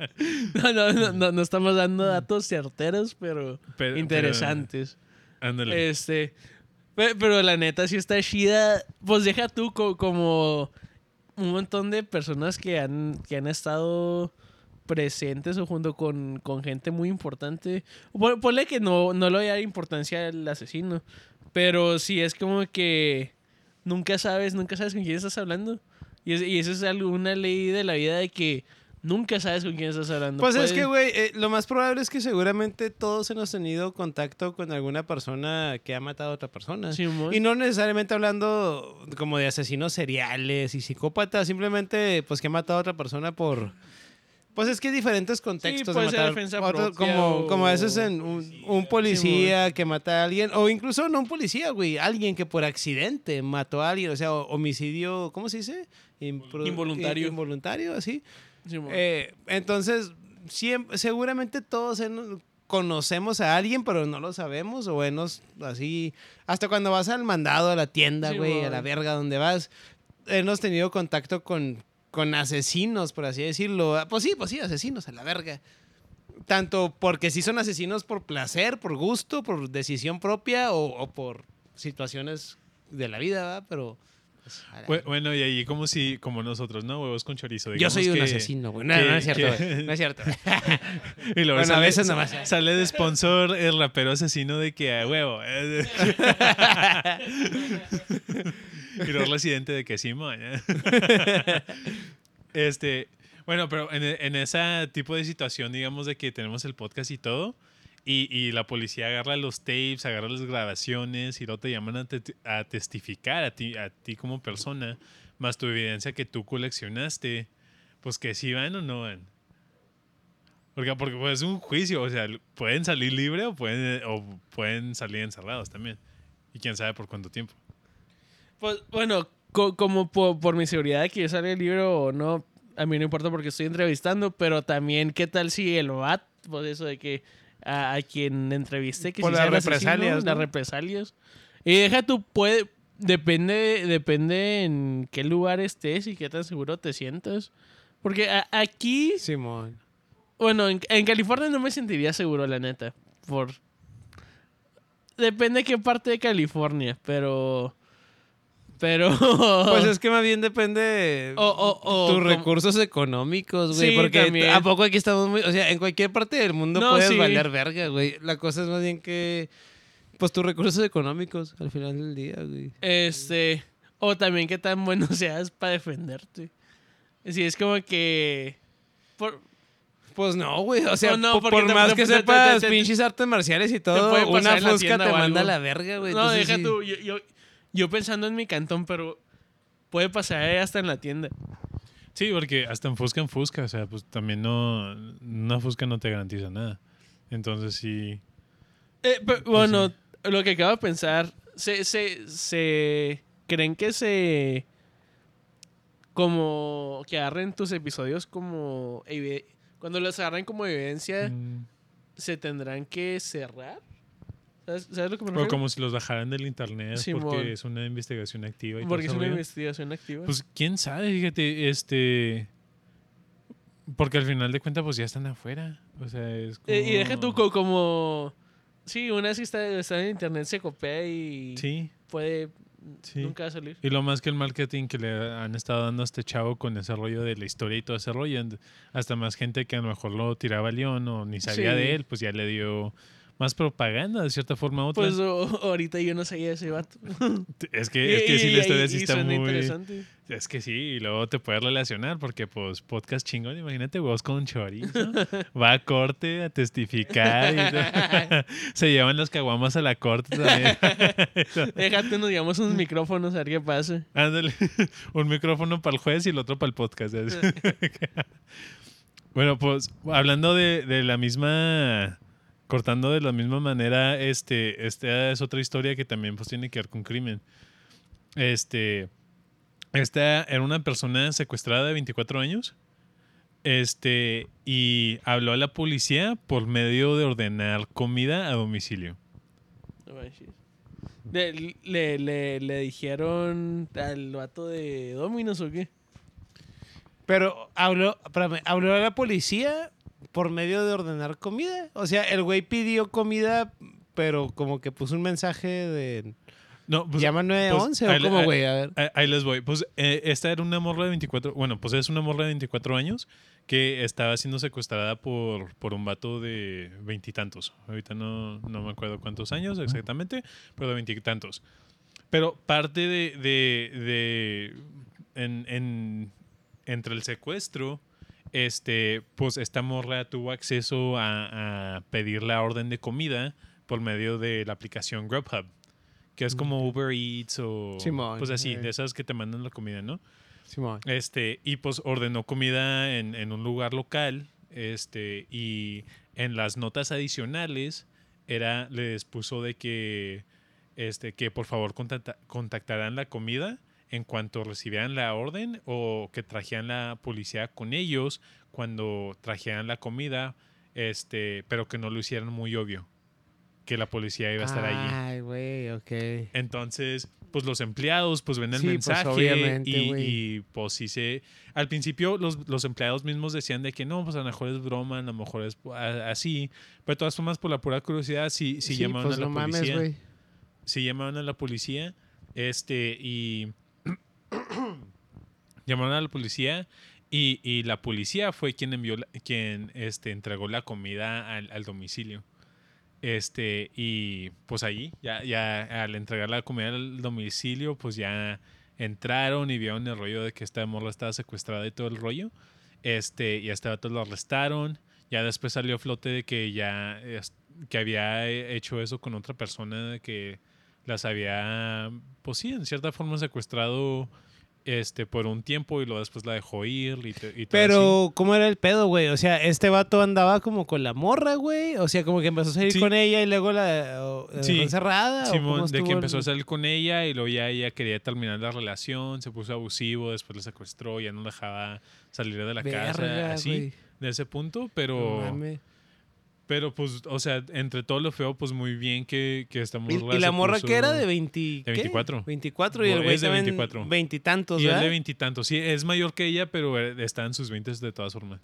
No, no, no, no, no estamos dando datos certeros, pero pero- interesantes. pero- ándale. Este, pe- pero, la neta sí está chida. Pues deja tú co- como un montón de personas que han, que han estado presentes o junto con, con gente muy importante. Pon- Ponle que no, no le voy a dar importancia al asesino, pero sí es como que nunca sabes, nunca sabes con quién estás hablando. Y, es- y eso es algo- una ley de la vida de que nunca sabes con quién estás hablando. Pues es que, güey, eh, lo más probable es que seguramente todos hemos tenido contacto con alguna persona que ha matado a otra persona. Y no necesariamente hablando como de asesinos seriales y psicópatas, simplemente pues que ha matado a otra persona por... Pues es que hay diferentes contextos. puede de ser matar defensa a otro- propia como, o- como a veces en un, un policía que mata a alguien, o incluso no un policía, güey, alguien que por accidente mató a alguien, o sea, o- homicidio, ¿cómo se dice? Impro- Involuntario. Involuntario, así. Eh, entonces, siem- seguramente todos en- conocemos a alguien, pero no lo sabemos, o buenos así. Hasta cuando vas al mandado, a la tienda, Sí, güey, a la verga donde vas, hemos tenido contacto con, con asesinos, por así decirlo. Ah, Pues sí, pues sí, asesinos, a la verga. Tanto porque sí son asesinos por placer, por gusto, por decisión propia o, por situaciones de la vida, ¿verdad? Pero. Pues, a Bueno, y ahí como si, como nosotros, ¿no? Huevos con chorizo. yo soy un que- asesino, güey. No, que- no es cierto, que-. No es cierto. [LAUGHS] Y luego Bueno, a sale, veces nomás. sale de sponsor el rapero asesino de que a huevo. [LAUGHS] y luego residente de que sí, moña. [LAUGHS] Este, bueno, pero en, en ese tipo de situación, digamos, de que tenemos el podcast y todo, y, y la policía agarra los tapes, agarra las grabaciones y luego te llaman a, te- a testificar a ti, a ti como persona, más tu evidencia que tú coleccionaste, pues que si van o no van. Porque, porque pues, es un juicio, o sea, pueden salir libre o pueden, o pueden salir encerrados también. Y quién sabe por cuánto tiempo. Pues, bueno, co- como po- por, mi seguridad de que yo salga el libro o no, a mí no importa porque estoy entrevistando, pero también, ¿qué tal si el VAT, pues eso de que a, a quien entrevisté, que Por si las represalias, las represalias. Y deja tú, puede, depende, depende en qué lugar estés y qué tan seguro te sientas. Porque a- aquí, Simón. bueno, en, en California no me sentiría seguro, la neta. Por. Depende de qué parte de California, pero. Pero. Pues es que más bien depende O- o- o tus recursos económicos, güey. Sí, porque también. a poco aquí estamos muy. O sea, en cualquier parte del mundo No, puedes sí. valer verga, güey. La cosa es más bien que. Pues tus recursos económicos al final del día, güey. Este. O también qué tan bueno [LAUGHS] seas para defenderte. Si es como que. Por, Pues no, güey. O sea, No, no, por, te- más te- que te- sepas pinches artes marciales y todo, una fusca te manda a la verga, güey. no, Entonces, deja sí. tú. Yo, yo, yo pensando en mi cantón, pero puede pasar hasta en la tienda. Sí, porque hasta en Fusca en Fusca, o sea, pues también no. Una Fusca no te garantiza nada. Entonces sí. Eh, pero, bueno, lo que acabo de pensar, se, se, se creen que se como que agarren tus episodios como cuando los agarren como evidencia mm, se tendrán que cerrar. ¿Sabes, sabes lo que me O como si los bajaran del internet Simón. porque es una investigación activa y Porque es una rollo. investigación activa. Pues quién sabe, fíjate, este. Porque al final de cuentas, pues ya están afuera. O sea, es como. Eh, y deja tú co- como sí, una si está, está en internet se copia y Sí, puede sí. nunca va a salir. Y lo más que el marketing que le han estado dando a este chavo con ese rollo de la historia y todo ese rollo, hasta más gente que a lo mejor lo tiraba a León o ni sabía Sí. de él, pues ya le dio más propaganda de cierta forma u otra. Pues o- ahorita yo no sabía de ese vato. es que, es que sí, Y- la historia y- sí y está suena muy. interesante. Es que sí, y luego te puedes relacionar porque, pues, podcast chingón, imagínate vos con chorizo. [LAUGHS] Va a corte a testificar. y. [LAUGHS] [LAUGHS] Se llevan las caguamas a la corte también. Déjate, nos llevamos unos micrófonos a ver qué pasa. Ándale, un micrófono para el juez y el otro para el podcast. bueno, pues hablando de, de la misma, cortando de la misma manera, este, esta es otra historia que también pues tiene que ver con crimen. Este, esta era una persona secuestrada de 24 años. Este, y habló a la policía por medio de ordenar comida a domicilio. Le, le, le dijeron al vato de Dominos o qué? Pero habló, espérame, habló a la policía por medio de ordenar comida. O sea, el güey pidió comida, pero como que puso un mensaje de. No, pues, Llama 911 ahí o cómo, güey. A ver. Ahí, ahí les voy. Pues eh, esta era una morra de 24, bueno, pues es una morra de 24 años que estaba siendo secuestrada por, por un vato de veintitantos. Ahorita no, no me acuerdo cuántos años exactamente, pero de veintitantos. Pero parte de, de, de en, en- entre el secuestro, este, pues esta morra tuvo acceso a, a pedir la orden de comida por medio de la aplicación Grubhub, que es como Uber Eats o Simón, pues así, eh. de esas que te mandan la comida, ¿no? Simón. Este, y pues ordenó comida en, en un lugar local, este, y en las notas adicionales era, les puso de que, este, que por favor contacta- contactaran la comida en cuanto recibieran la orden o que trajeran la policía con ellos cuando trajeran la comida, este, pero que no lo hicieran muy obvio, que la policía iba a estar allí. Ay, güey, ok. Entonces, pues los empleados pues ven el Sí, pues, mensaje obviamente, y, y, pues sí se... Al principio los, los empleados mismos decían de que no, pues a lo mejor es broma, a lo mejor es así, pero de todas formas por la pura curiosidad sí, sí, llamaban pues a la no mames, policía. güey. sí llamaban a la policía, este, y... llamaron a la policía y, y la policía fue quien envió, la- quien este, entregó la comida al, al domicilio. Este, y pues ahí, ya, ya al entregar la comida al domicilio, pues ya entraron y vieron el rollo de que esta morra estaba secuestrada y todo el rollo. Este, y a este lo arrestaron. Ya después salió a flote de que ya que había hecho eso con otra persona, que las había, pues sí, en cierta forma secuestrado este por un tiempo y luego después la dejó ir y, te- y todo así. Pero, ¿cómo era el pedo, güey? O sea, este vato andaba como con la morra, güey. O sea, como que empezó a salir Sí. con ella y luego la, o- Sí. encerrada. ¿o Simón, de que empezó a salir con ella y luego ya ella quería terminar la relación, se puso abusivo, después la secuestró, ya no dejaba salir de la casa, Verga, así, güey. de ese punto, pero. Pero pues, o sea, entre todo lo feo, pues muy bien que, que esta Y, morra y la se morra que era de 20, de ¿qué? 24. 24 y el Es güey de también 24. veintitantos, Y él ¿verdad? de veintitantos, sí, es mayor que ella, pero eh, está en sus veintes de todas formas.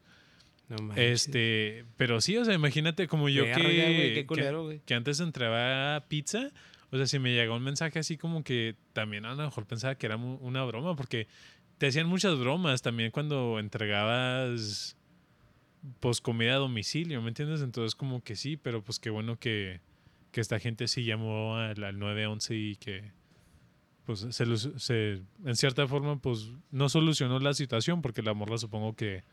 No manches. Este, pero sí, o sea, imagínate como yo Verga, que, güey, qué que- culero, güey. que antes entraba pizza, O sea, si me llegó un mensaje así como que también a lo mejor pensaba que era una broma, porque te hacían muchas bromas también cuando entregabas pues comida a domicilio, ¿me entiendes? Entonces como que sí, pero pues qué bueno que, que esta gente sí llamó al, al 911 y que pues se, en cierta forma pues no solucionó la situación porque la morra supongo que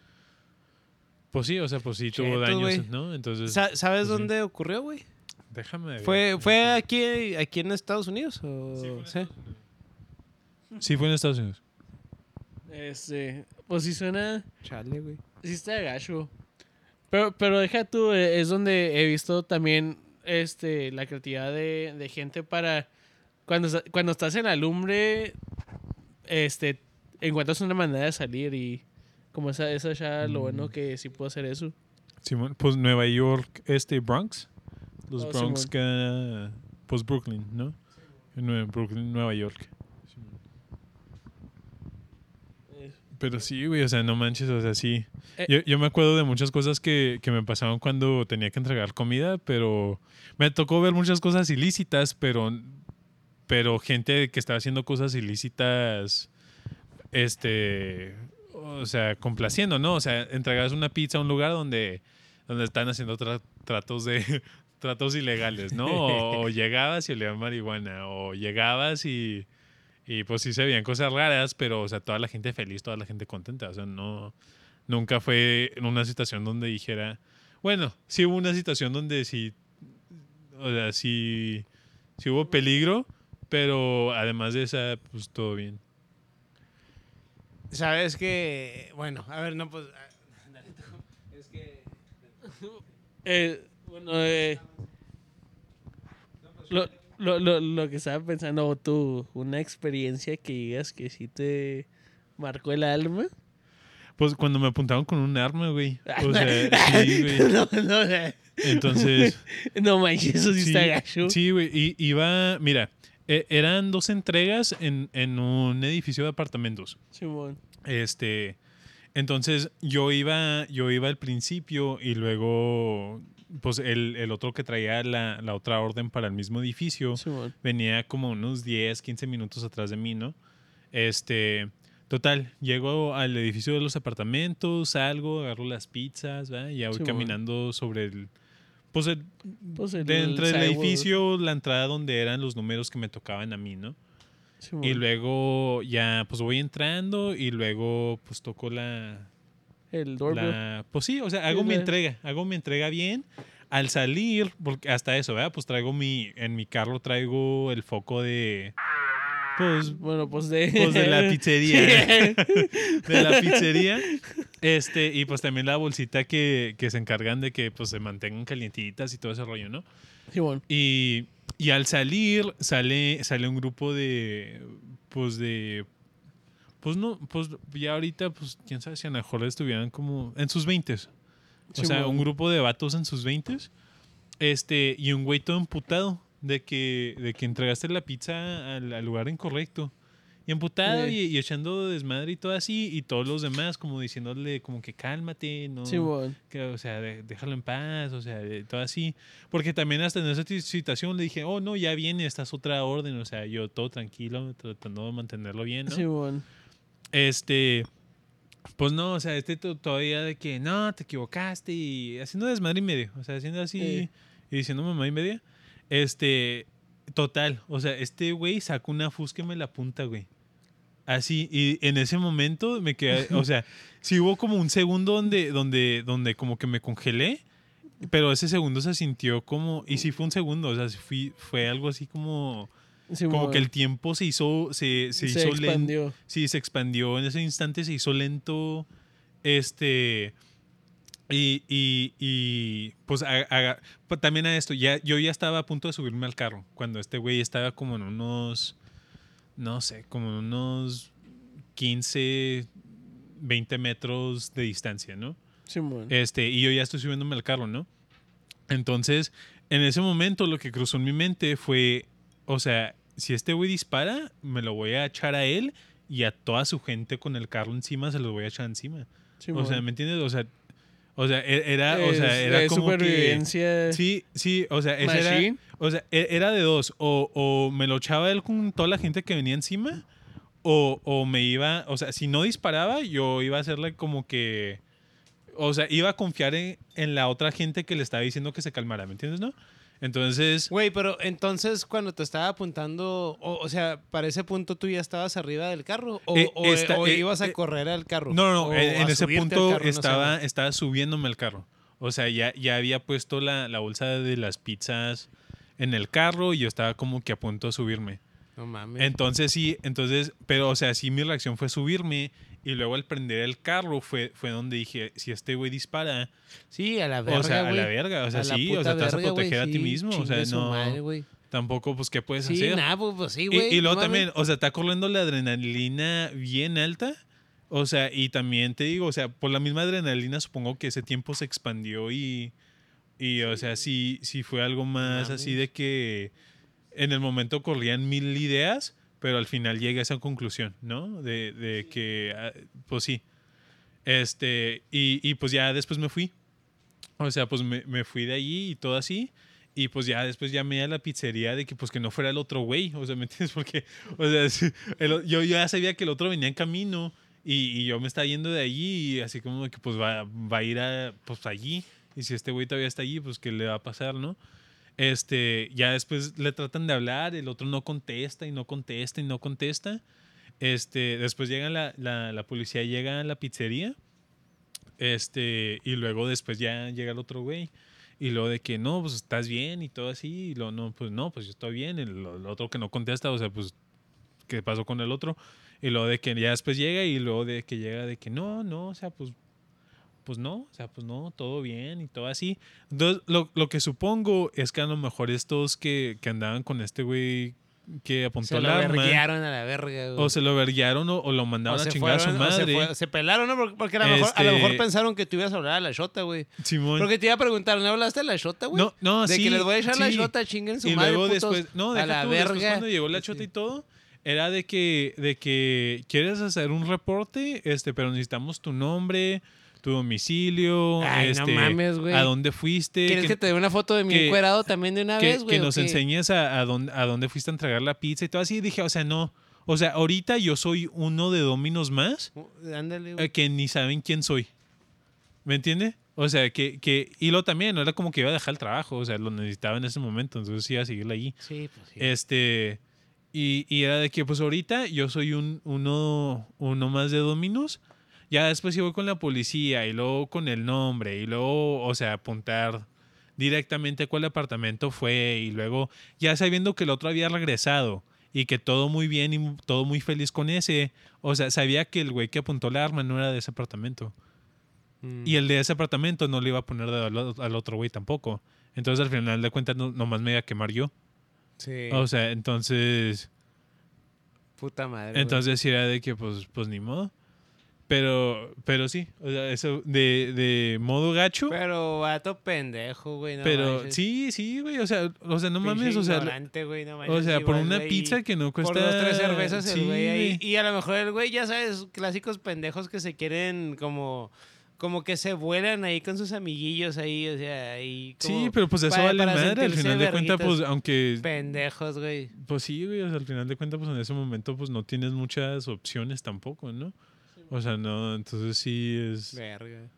pues sí, o sea, pues sí tuvo daños. ¿no? Entonces, Sa- ¿Sabes pues sí. dónde ocurrió, güey? déjame ver. ¿Fue, ¿Fue aquí, aquí en Estados Unidos? O... Sí, fue en sí? Estados Unidos. Sí, fue en Estados Unidos. Este, pues sí suena, Chale, güey. sí está gacho. Pero, pero deja tú, eh, es donde he visto también este, la creatividad de, de gente para, cuando, cuando estás en la lumbre, este, encuentras una manera de salir y como esa, esa ya lo bueno que sí puedo hacer eso. Simón, pues Nueva York, este Bronx. Los Oh, Bronx que pues Brooklyn, ¿no? Brooklyn, Nueva York. Pero sí, güey, o sea, no manches, o sea, sí. Eh. Yo, yo me acuerdo de muchas cosas que, que me pasaban cuando tenía que entregar comida, pero me tocó ver muchas cosas ilícitas, pero, pero gente que estaba haciendo cosas ilícitas, este, o sea, complaciendo, ¿no? O sea, entregabas una pizza a un lugar donde, donde están haciendo tra- tratos de [LAUGHS] tratos ilegales, ¿no? O, o llegabas y olían marihuana, o llegabas y, y pues sí se veían cosas raras, pero, o sea, toda la gente feliz, toda la gente contenta, o sea, no, nunca fue en una situación donde dijera, bueno, sí hubo una situación donde sí, o sea, sí, sí hubo peligro, pero además de esa, pues todo bien. Sabes que, bueno, a ver, no, pues, dale [LAUGHS] tú. Es que, Eh, bueno, eh, lo, lo, lo, lo que estaba pensando tú, una experiencia que digas que sí te marcó el alma. Pues cuando me apuntaron con un arma, güey. O sea, [LAUGHS] sí, güey. no, no, Entonces, [LAUGHS] no manches, eso sí, sí, está gacho. sí, güey. Y iba, mira, e- eran dos entregas en, en un edificio de apartamentos. Simón. Este, entonces yo iba, yo iba al principio y luego, pues el, el otro que traía la, la otra orden para el mismo edificio venía como unos 10, 15 minutos atrás de mí, ¿no? Este, total, llego al edificio de los apartamentos, salgo, agarro las pizzas, ¿va? Y ya voy caminando sobre el, pues el, Pues el- de entre el sidewalk. edificio, la entrada donde eran los números que me tocaban a mí, ¿no? Y luego ya, pues voy entrando y luego pues toco la, El doorbell. la- pues sí, o sea, hago Sí, mi la- entrega, hago mi entrega bien. Al salir, porque hasta eso, ¿verdad? Pues traigo mi, en mi carro traigo el foco de, pues, Bueno, pues de... pues de la [LAUGHS] pizzería, Sí. [LAUGHS] de la pizzería. Este, y pues también la bolsita que, que se encargan de que pues se mantengan calientitas y todo ese rollo, ¿no? Simón. Y, y al salir, sale, sale un grupo de. Pues de. Pues no, pues ya ahorita, pues quién sabe si a lo mejor estuvieran como en sus 20 O sea, un grupo de vatos en sus 20 Este, y un güey todo emputado de que, de que entregaste la pizza al, al lugar incorrecto. Y emputado Sí. y, y echando desmadre y todo así. Y todos los demás como diciéndole como que cálmate, no Simón. que, o sea, de- déjalo en paz, o sea, de- todo así. Porque también hasta en esa situación le dije, oh, no, ya viene, esta es otra orden, o sea, yo todo tranquilo, tratando de mantenerlo bien, ¿no? Simón. Este, pues no, o sea, este to- todavía de que, no, te equivocaste y haciendo desmadre y medio, o sea, haciendo así Sí. y diciendo mamá y media. Este, total, o sea, este güey sacó una fusca y me la punta, güey. Así, y en ese momento me quedé, o sea, [LAUGHS] sí hubo como un segundo donde, donde, donde como que me congelé, pero ese segundo se sintió como, y sí fue un segundo, o sea, sí fui- fue algo así como, Simón. como que el tiempo se hizo, se, se, se hizo lento. expandió. Sí, se expandió en ese instante, se hizo lento. Este. Y, y, y pues a- a- pues, también a esto, ya, yo ya estaba a punto de subirme al carro cuando este güey estaba como en unos, no sé, como unos 15, 20 metros de distancia, ¿no? Simón. Este, y yo ya estoy subiéndome al carro, ¿no? Entonces, en ese momento lo que cruzó en mi mente fue, o sea, si este güey dispara, me lo voy a echar a él y a toda su gente con el carro encima se los voy a echar encima. Simón. O sea, ¿me entiendes? O sea, O sea, e- era, o sea, era es como que... supervivencia. Sí, sí, o sea, ese era, o sea, e- era de dos. O, o me lo echaba él con toda la gente que venía encima, o, o me iba, o sea, si no disparaba, yo iba a hacerle como que, o sea, iba a confiar en, en la otra gente que le estaba diciendo que se calmara, ¿me entiendes, no? Entonces, Güey, pero entonces cuando te estaba apuntando, o, o sea, para ese punto tú ya estabas arriba del carro o, Eh, o- esta- o eh, ibas a eh, correr al carro. no, no, en, ese punto carro, no sé, estaba, estaba subiéndome al carro. O sea, ya, ya había puesto la, la bolsa de las pizzas en el carro y yo estaba como que a punto de subirme. No mames. Entonces sí, entonces, pero o sea, sí mi reacción fue subirme y luego al prender el carro fue, fue donde dije, si este güey dispara, sí, a la verga, o sea, a la verga, o sea, A sí, o sea, te vas a proteger a ti sí, mismo, o sea, no, madre, tampoco, pues, ¿qué puedes Sí, hacer? nada, pues, pues sí, Y- güey. y, luego no mames. también, o sea, está corriendo la adrenalina bien alta, o sea, y también te digo, o sea, por la misma adrenalina supongo que ese tiempo se expandió y, y o sea, sí, sí fue algo más así de que en el momento corrían mil ideas, pero al final llegué a esa conclusión, ¿no? De, de que, ah, pues sí. Este, y, y pues ya después me fui. O sea, pues me, me fui de allí y todo así. Y pues ya después llamé a la pizzería de que pues que no fuera el otro güey. O sea, ¿me entiendes? Porque, [LAUGHS] o sea, el- yo ya sabía que el otro venía en camino y, y yo me estaba yendo de allí y así como que pues va, va a ir a, pues allí. Y si este güey todavía está allí, pues qué le va a pasar, ¿no? Este, ya después le tratan de hablar, el otro no contesta y no contesta y no contesta. Este, después llega la, la, la policía, llega a la pizzería. Este, y luego después ya llega el otro güey. Y luego de que no, pues estás bien y todo así. Y luego no, pues no, pues yo estoy bien. El, el otro que no contesta, o sea, pues, ¿qué pasó con el otro? Y luego de que ya después llega y luego de que llega de que no, no, o sea, pues, pues no, o sea, pues no, todo bien y todo así. Entonces, lo, lo que supongo es que a lo mejor estos que, que andaban con este güey que apuntó Se el lo arma, verguearon a la verga, güey. o se lo verguiaron o, o lo mandaron O a se chingar a su fueron, o se madre. fue- se pelaron, ¿no? Porque, porque a, lo mejor, a lo Este- mejor pensaron que tú ibas a hablar a la shota, güey. Simón. Porque te iba a preguntar, ¿no hablaste a la shota, güey? No, no, De sí. que les voy a echar la sí. shota, chinguen su y madre, luego putos, después, no, a la tú, después verga. cuando llegó la chota Sí. y todo, era de que, de que quieres hacer un reporte, este, pero necesitamos tu nombre, tu domicilio, Ay, no este, mames, güey. a dónde fuiste, ¿Quieres que, te dé una foto de mi que- encuerado también de una que, vez, que güey? o nos enseñes a, a dónde, a dónde fuiste a entregar la pizza y todo así. Y dije, o sea, no. O sea, ahorita yo soy uno de Dominos más Uh, Ándale, güey. eh, que ni saben quién soy. ¿Me entiende? O sea, que, que. Y lo también, no era como que iba a dejar el trabajo. O sea, lo necesitaba en ese momento. Entonces iba a seguirle allí. Sí, pues sí. Este. Y, y era de que, pues ahorita yo soy un, uno, uno más de Dominos. Ya después voy con la policía y luego con el nombre y luego, o sea, apuntar directamente a cuál apartamento fue y luego ya sabiendo que el otro había regresado y que todo muy bien y todo muy feliz con ese, o sea, sabía que el güey que apuntó la arma no era de ese apartamento. Mm. Y el de ese apartamento no le iba a poner al, al otro güey tampoco. Entonces al final de cuentas no, nomás me iba a quemar yo. Sí, O sea, entonces... puta madre. Entonces era de que pues, pues ni modo. Pero, pero sí, o sea, eso de, de modo gacho. Pero, Pero vato pendejo, güey. No manches. sí, sí, güey. O sea, o sea, no Pinche mames, o sea, ignorante, güey, no o sea, por una güey, pizza que no cuesta. Por dos, tres cervezas el güey ahí. Y a lo mejor el güey, ya sabes, clásicos pendejos que se quieren como... Como que se vuelan ahí con sus amiguillos ahí, o sea, ahí como Sí, pero pues eso vale para madre. Al final de cuentas, pues, aunque. Pendejos, güey. Pues sí, güey. O sea, al final de cuentas, pues en ese momento, pues no tienes muchas opciones tampoco, ¿no? O sea, no, entonces sí es. Verga.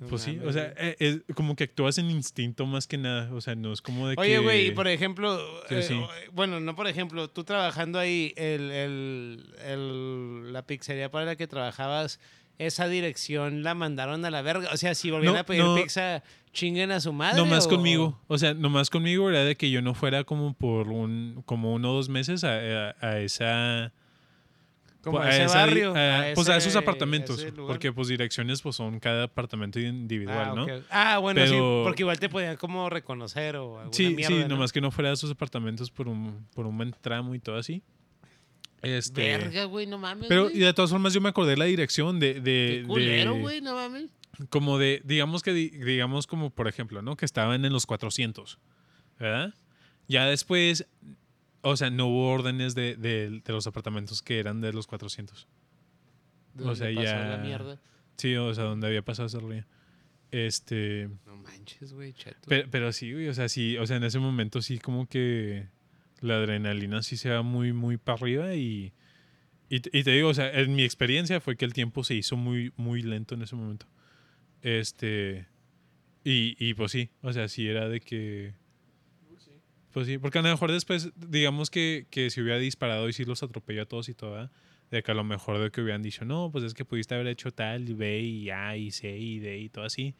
No Pues sí, o sea, eh, es como que actúas en instinto más que nada. O sea, no es como de que. Oye, güey, y por ejemplo, eh, sí. o- bueno, no por ejemplo, tú trabajando ahí, el, el, el- la pizzería para la que trabajabas, esa dirección la mandaron a la verga. O sea, si volvían No, a pedir no. pizza, chinguen a su madre. Nomás o- conmigo. O sea, nomás conmigo era de que yo no fuera como por un, como uno o dos meses a, a- a esa. Como a a ese esa barrio. a- pues a esos apartamentos. Porque pues direcciones pues son cada apartamento individual, ah, ¿no? Ah, bueno, Pero- sí, porque igual te podían como reconocer o alguna Sí, mierda, sí, ¿no? nomás que no fuera a esos apartamentos por un, por un buen tramo y todo así. Este. Verga, güey, no mames, Pero y de todas formas yo me acordé la dirección de, de, Qué culero, de- güey, no mames. como de, digamos que, di- digamos como por ejemplo, ¿no? Que estaban en los 400, ¿verdad? Ya después, o sea, no hubo órdenes de, de- de los apartamentos que eran de los 400. ¿De O sea, pasó ya- la mierda? Sí, o sea, donde había pasado ese río. Este. No manches, güey, cheto. Pero, pero sí, güey, o sea, sí, o sea, en ese momento sí como que la adrenalina sí se va muy, muy para arriba y, y, te- y te digo, o sea, en mi experiencia fue que el tiempo se hizo muy, muy lento en ese momento. Este, y, y pues sí, o sea, sí era de que, pues sí, porque a lo mejor después, digamos que, que si hubiera disparado y sí los atropelló a todos y todo, ¿verdad? de que a lo mejor de que hubieran dicho, no, pues es que pudiste haber hecho tal, y B y A y C y D y todo así.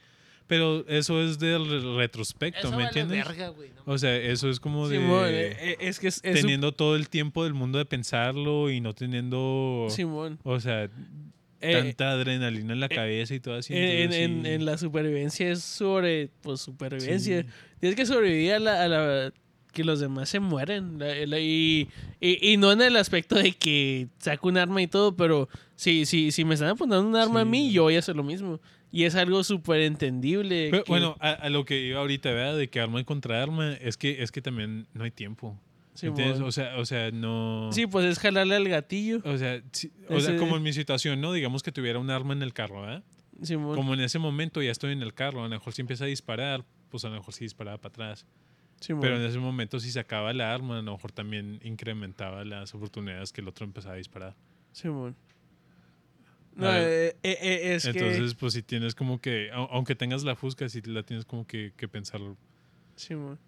Pero eso es del re- retrospecto, Eso ¿me entiendes? verga, güey, no O sea, eso es como de eh, eh, es que es, es un- teniendo todo el tiempo del mundo de pensarlo y no teniendo, Simón. o sea, Eh, tanta adrenalina en la eh, cabeza y todo así. en, la supervivencia es sobre, pues, supervivencia. Sí. Tienes que sobrevivir a la, a la- que los demás se mueren. Y, y, y no en el aspecto de que saco un arma y todo, pero si, si, si me están apuntando un arma a Sí. mí, yo voy a hacer lo mismo. Y es algo súper entendible. Pero, que- bueno, a, a lo que iba ahorita, ¿verdad? De que arma contra arma, es que, es que también no hay tiempo. ¿entiendes? O sea, o sea, no... Sí, pues es jalarle al gatillo. O sea, sí, o sea, Ese- como en mi situación, ¿no? Digamos que tuviera un arma en el carro, ¿verdad? Simón. Como en ese momento ya estoy en el carro, a lo mejor si empieza a disparar, pues a lo mejor sí disparaba para atrás. Simón. Pero en ese momento si sacaba la arma, a lo mejor también incrementaba las oportunidades que el otro empezaba a disparar. Simón. A No, eh, eh, eh, es Entonces, pues si tienes como que, au- aunque tengas la fusca, si la tienes como que, que pensar, que... Simón.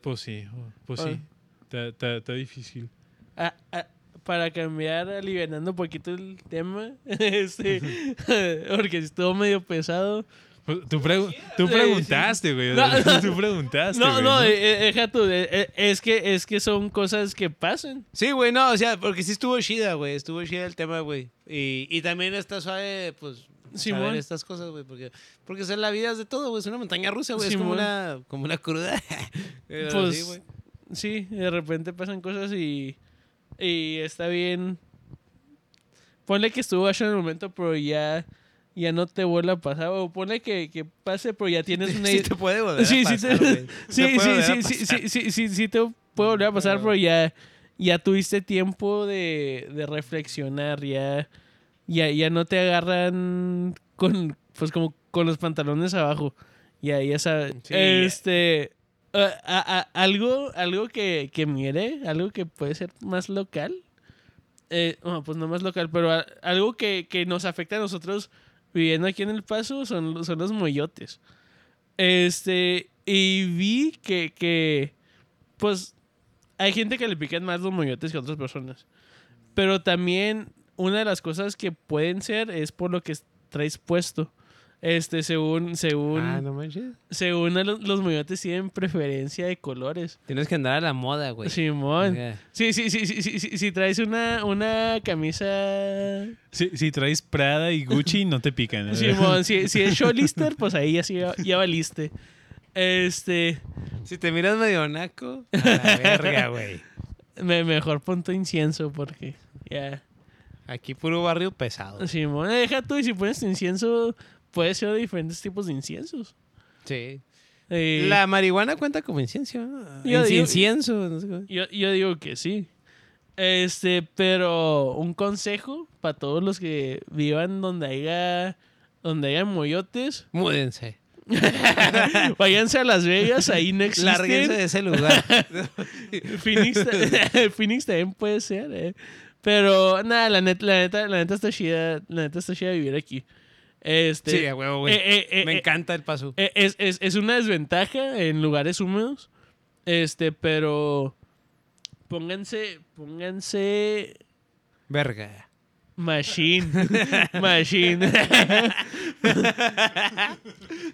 pues sí, pues Ah. sí, está, está- está difícil. Ah, ah, para cambiar, alivianando un poquito el tema, [LAUGHS] este, [LAUGHS] porque estuvo medio pesado. Pues, Tú, pregu- tú preguntaste, güey. No, no. [LAUGHS] tú preguntaste. No, güey, no, deja tú, eh, eh, es que, es que son cosas que pasan. Sí, güey, no, o sea, porque sí estuvo chida, güey. Estuvo chida el tema, güey. Y, y también está suave, pues, Simón. saber estas cosas, güey. Porque, porque es la vida es de todo, güey. Es una montaña rusa, güey. Es como una, como una cruda. [LAUGHS] Pues, sí, güey. sí, de repente pasan cosas y, y está bien. Ponle que estuvo gacho en el momento, pero ya, ya no te vuelve a pasar. O ponle que, que pase, pero ya tienes una Sí te puede volver Sí, a sí, pasar, [LAUGHS] sí, sí, sí, sí, sí, sí, sí, sí te puede volver a pasar, Pero- ya, ya tuviste tiempo de, de reflexionar, ya, ya, ya no te agarran con, pues como con los pantalones abajo. Ya, ya sabes. Sí. Este, a- a- a- algo, algo que, que mire, algo que puede ser más local. Eh, pues no más local, pero a- algo que, que nos afecta a nosotros viviendo aquí en El Paso son, son los moyotes. Este, y vi que, que, pues, hay gente que le pican más los moyotes que otras personas. Pero también una de las cosas que pueden ser es por lo que traes puesto. Este, según, según, Ah, no manches. según los, los moyotes tienen preferencia de colores. Tienes que andar a la moda, güey. Simón. Sí, sí, sí, sí, sí, sí, si traes una, una camisa Si, si traes Prada y Gucci, no te pican. ¿eh? Simón, si, si es [LAUGHS] Sholister, pues ahí ya, sí, ya, ya valiste. Este, Si te miras medio naco, a la [LAUGHS] verga, güey. me, mejor ponte incienso porque ya. Aquí puro barrio pesado. Simón, deja tú y si pones tu incienso, puede ser de diferentes tipos de inciensos. Sí. Eh, La marihuana cuenta como incienso. ¿no? Yo digo- Incienso. no sé cómo. yo, yo digo que sí. Este, pero un consejo para todos los que vivan donde haya, donde haya moyotes, Múdense. [LAUGHS] váyanse a Las Vegas, ahí no existen. Lárguense de ese lugar. [LAUGHS] Phoenix, [LAUGHS] Phoenix también puede ser, eh. Pero nada, la neta, la neta, la neta está chida, la neta está chida vivir aquí. Este, sí, a huevo, güey. eh, eh, eh, Me encanta el paso. es, es, es una desventaja en lugares húmedos. Este, pero pónganse, pónganse Verga. machine, [LAUGHS] machine.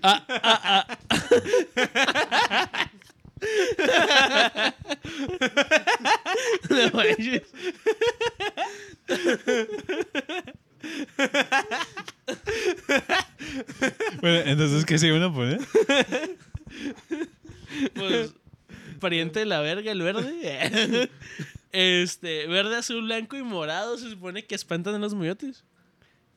Ah, ah, ah. [LAUGHS] No Bueno, entonces, ¿qué se iban a poner? Pues, pariente de la verga, el verde. [LAUGHS] Este, verde, azul, blanco y morado se supone que espantan a los moyotes.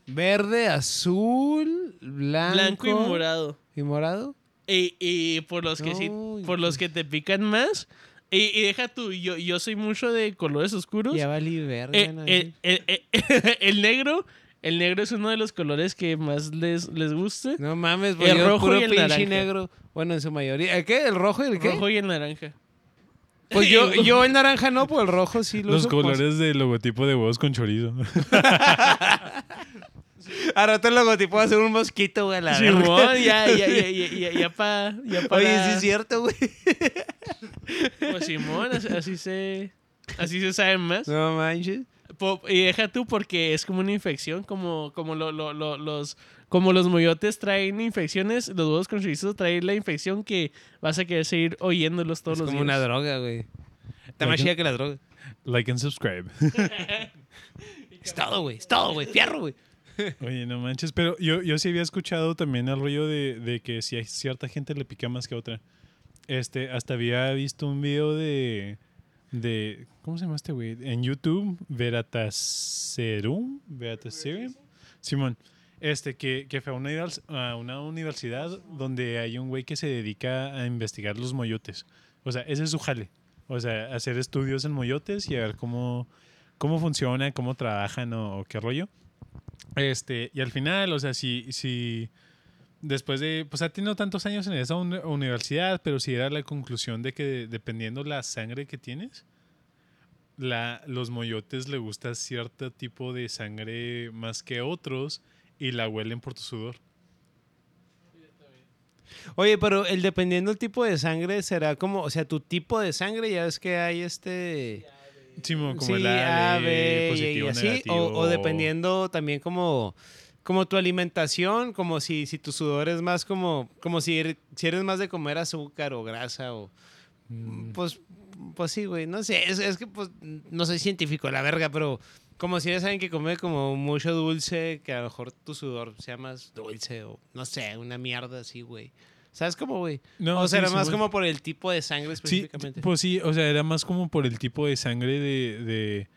Verde, azul, blanco. Blanco y morado. ¿Y morado? Y, y por los que sí, por los que te pican más. Y, y deja tú, yo, yo soy mucho de colores oscuros. Ya valí verga, Eh, ¿no? eh, eh, eh, [LAUGHS] el negro El negro es uno de los colores que más les, les gusta. No mames, güey. El yo rojo puro y el pinche naranja. negro. Bueno, en su mayoría. ¿El qué? ¿El rojo y el El qué? rojo y el naranja. Pues yo, [LAUGHS] yo el naranja no, pues el rojo sí lo Los uso, pues. colores del logotipo de huevos con chorizo. [LAUGHS] A rato el logotipo va a ser un mosquito, güey. a la verga. Simón, ya, ya, ya, ya, ya, ya pa, ya para... Oye, sí es cierto, güey. Pues Simón, así, así se... Así se saben más. No manches. Y deja tú porque es como una infección, como, como lo- lo- lo- los... Como los moyotes traen infecciones, los huevos con chorizo traen la infección que vas a querer seguir oyéndolos todos Es los como días. una droga, güey. Está más chida que la droga. like and subscribe. [LAUGHS] Es todo, güey. Es todo, güey. Fierro, güey. Oye, no manches. Pero yo, yo sí había escuchado también el rollo de, de que si hay cierta gente le pica más que otra. Este, hasta había visto un video de. De ¿Cómo se llama este güey? En YouTube, Verataserum. Verataserum. Simón. Este, que, que fue a una, a una universidad donde hay un güey que se dedica a investigar los moyotes. O sea, ese es su jale. O sea, hacer estudios en moyotes y a ver cómo, cómo funciona, cómo trabajan o, o qué rollo. Este, y al final, o sea, si, si después de, pues ha tenido tantos años en esa uni- universidad, pero si era la conclusión de que dependiendo la sangre que tienes, la, los moyotes le gusta cierto tipo de sangre más que otros y la huelen por tu sudor. Oye, pero el dependiendo del tipo de sangre será como, o sea, tu tipo de sangre, ya ves que hay este... Simón, como sí, el A, B, positivo, y así, negativo. o, o dependiendo también como, como tu alimentación, como si, si tu sudor es más como, como si, eres, si eres más de comer azúcar o grasa o... Mm, Pues, pues sí, güey, no sé, es, es que pues no soy científico, la verga, pero como si eres alguien que come como mucho dulce, que a lo mejor tu sudor sea más dulce o no sé, una mierda así, güey. ¿Sabes cómo, güey? No, o sí, será sí, más como por el tipo de sangre Sí, específicamente. pues sí, o sea, era más como por el tipo de sangre de... de-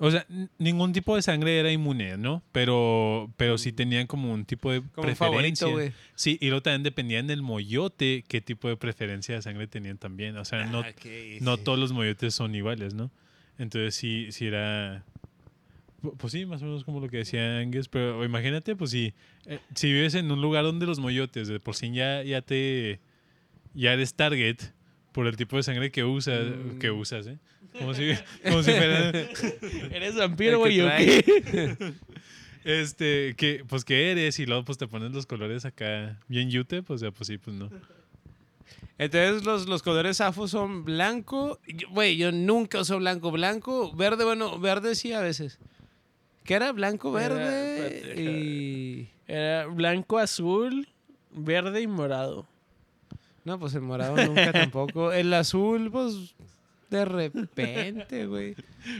o sea, ningún tipo de sangre era inmune, ¿no? Pero, pero sí tenían como un tipo de como preferencia. favorito, güey. Sí, y luego también dependían del moyote qué tipo de preferencia de sangre tenían también. O sea, no, Ah, no sí. todos los moyotes son iguales, ¿no? Entonces sí, sí era... pu- Pues sí, más o menos como lo que decía Angus, pero imagínate, pues si, eh, si vives en un lugar donde los moyotes de por sí ya, ya te... ya eres target por el tipo de sangre que usas, Mm. que usas, ¿eh? Como si, como si fuera... [LAUGHS] ¿Eres vampiro, güey? [LAUGHS] Este, que, pues que eres y luego pues te pones los colores acá bien yute, pues ya, pues sí, pues no. Entonces los, los colores afo son blanco. Güey, yo nunca uso blanco. Blanco, verde, bueno, verde sí a veces. ¿Qué era? Blanco, verde y... Era blanco, azul, verde y morado. No, pues el morado nunca [LAUGHS] tampoco. El azul, pues, de repente, güey.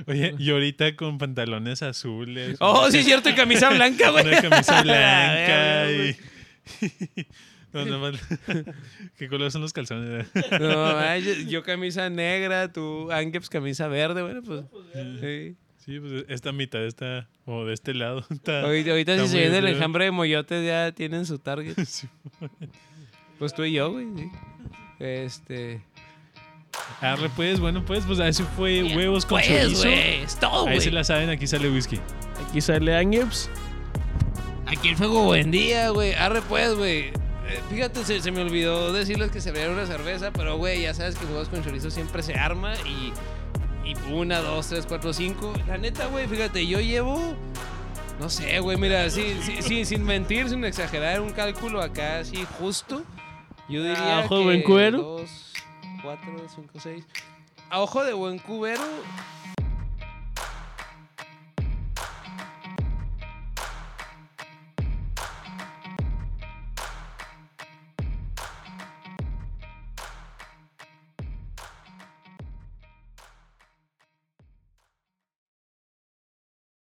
Oye, y ahorita con pantalones azules. Oh, una sí, es cierto, y camisa blanca, güey. Una camisa La [LAUGHS] blanca y... [LAUGHS] No. ¿Qué color son los calzones? No, manches, yo camisa negra, tú, Angeps camisa verde, bueno, pues. sí. Sí, pues esta mitad está, o de este lado. Está, Ahorita, está si se viene el enjambre de moyotes ya tienen su target. Sí. Pues tú y yo, güey, sí. Este... Arre, pues, bueno, pues, pues eso fue huevos con Pues, chorizo. güey, es todo, Ahí güey. se la saben, aquí sale whisky. Aquí sale Angeps. Aquí el fuego buen día, güey. Arre pues, güey. Eh, Fíjate, se, se me olvidó decirles que se abriera una cerveza, pero güey, ya sabes que huevos con chorizo siempre se arma y, y una, dos, tres, cuatro, cinco. La neta, güey, fíjate, yo llevo, no sé, güey, mira, sí, sí, sí, sin mentir, sin exagerar, un cálculo acá así justo. Yo diría A ojo de buen cubero. dos, cuatro, cinco, seis. A ojo de buen cubero,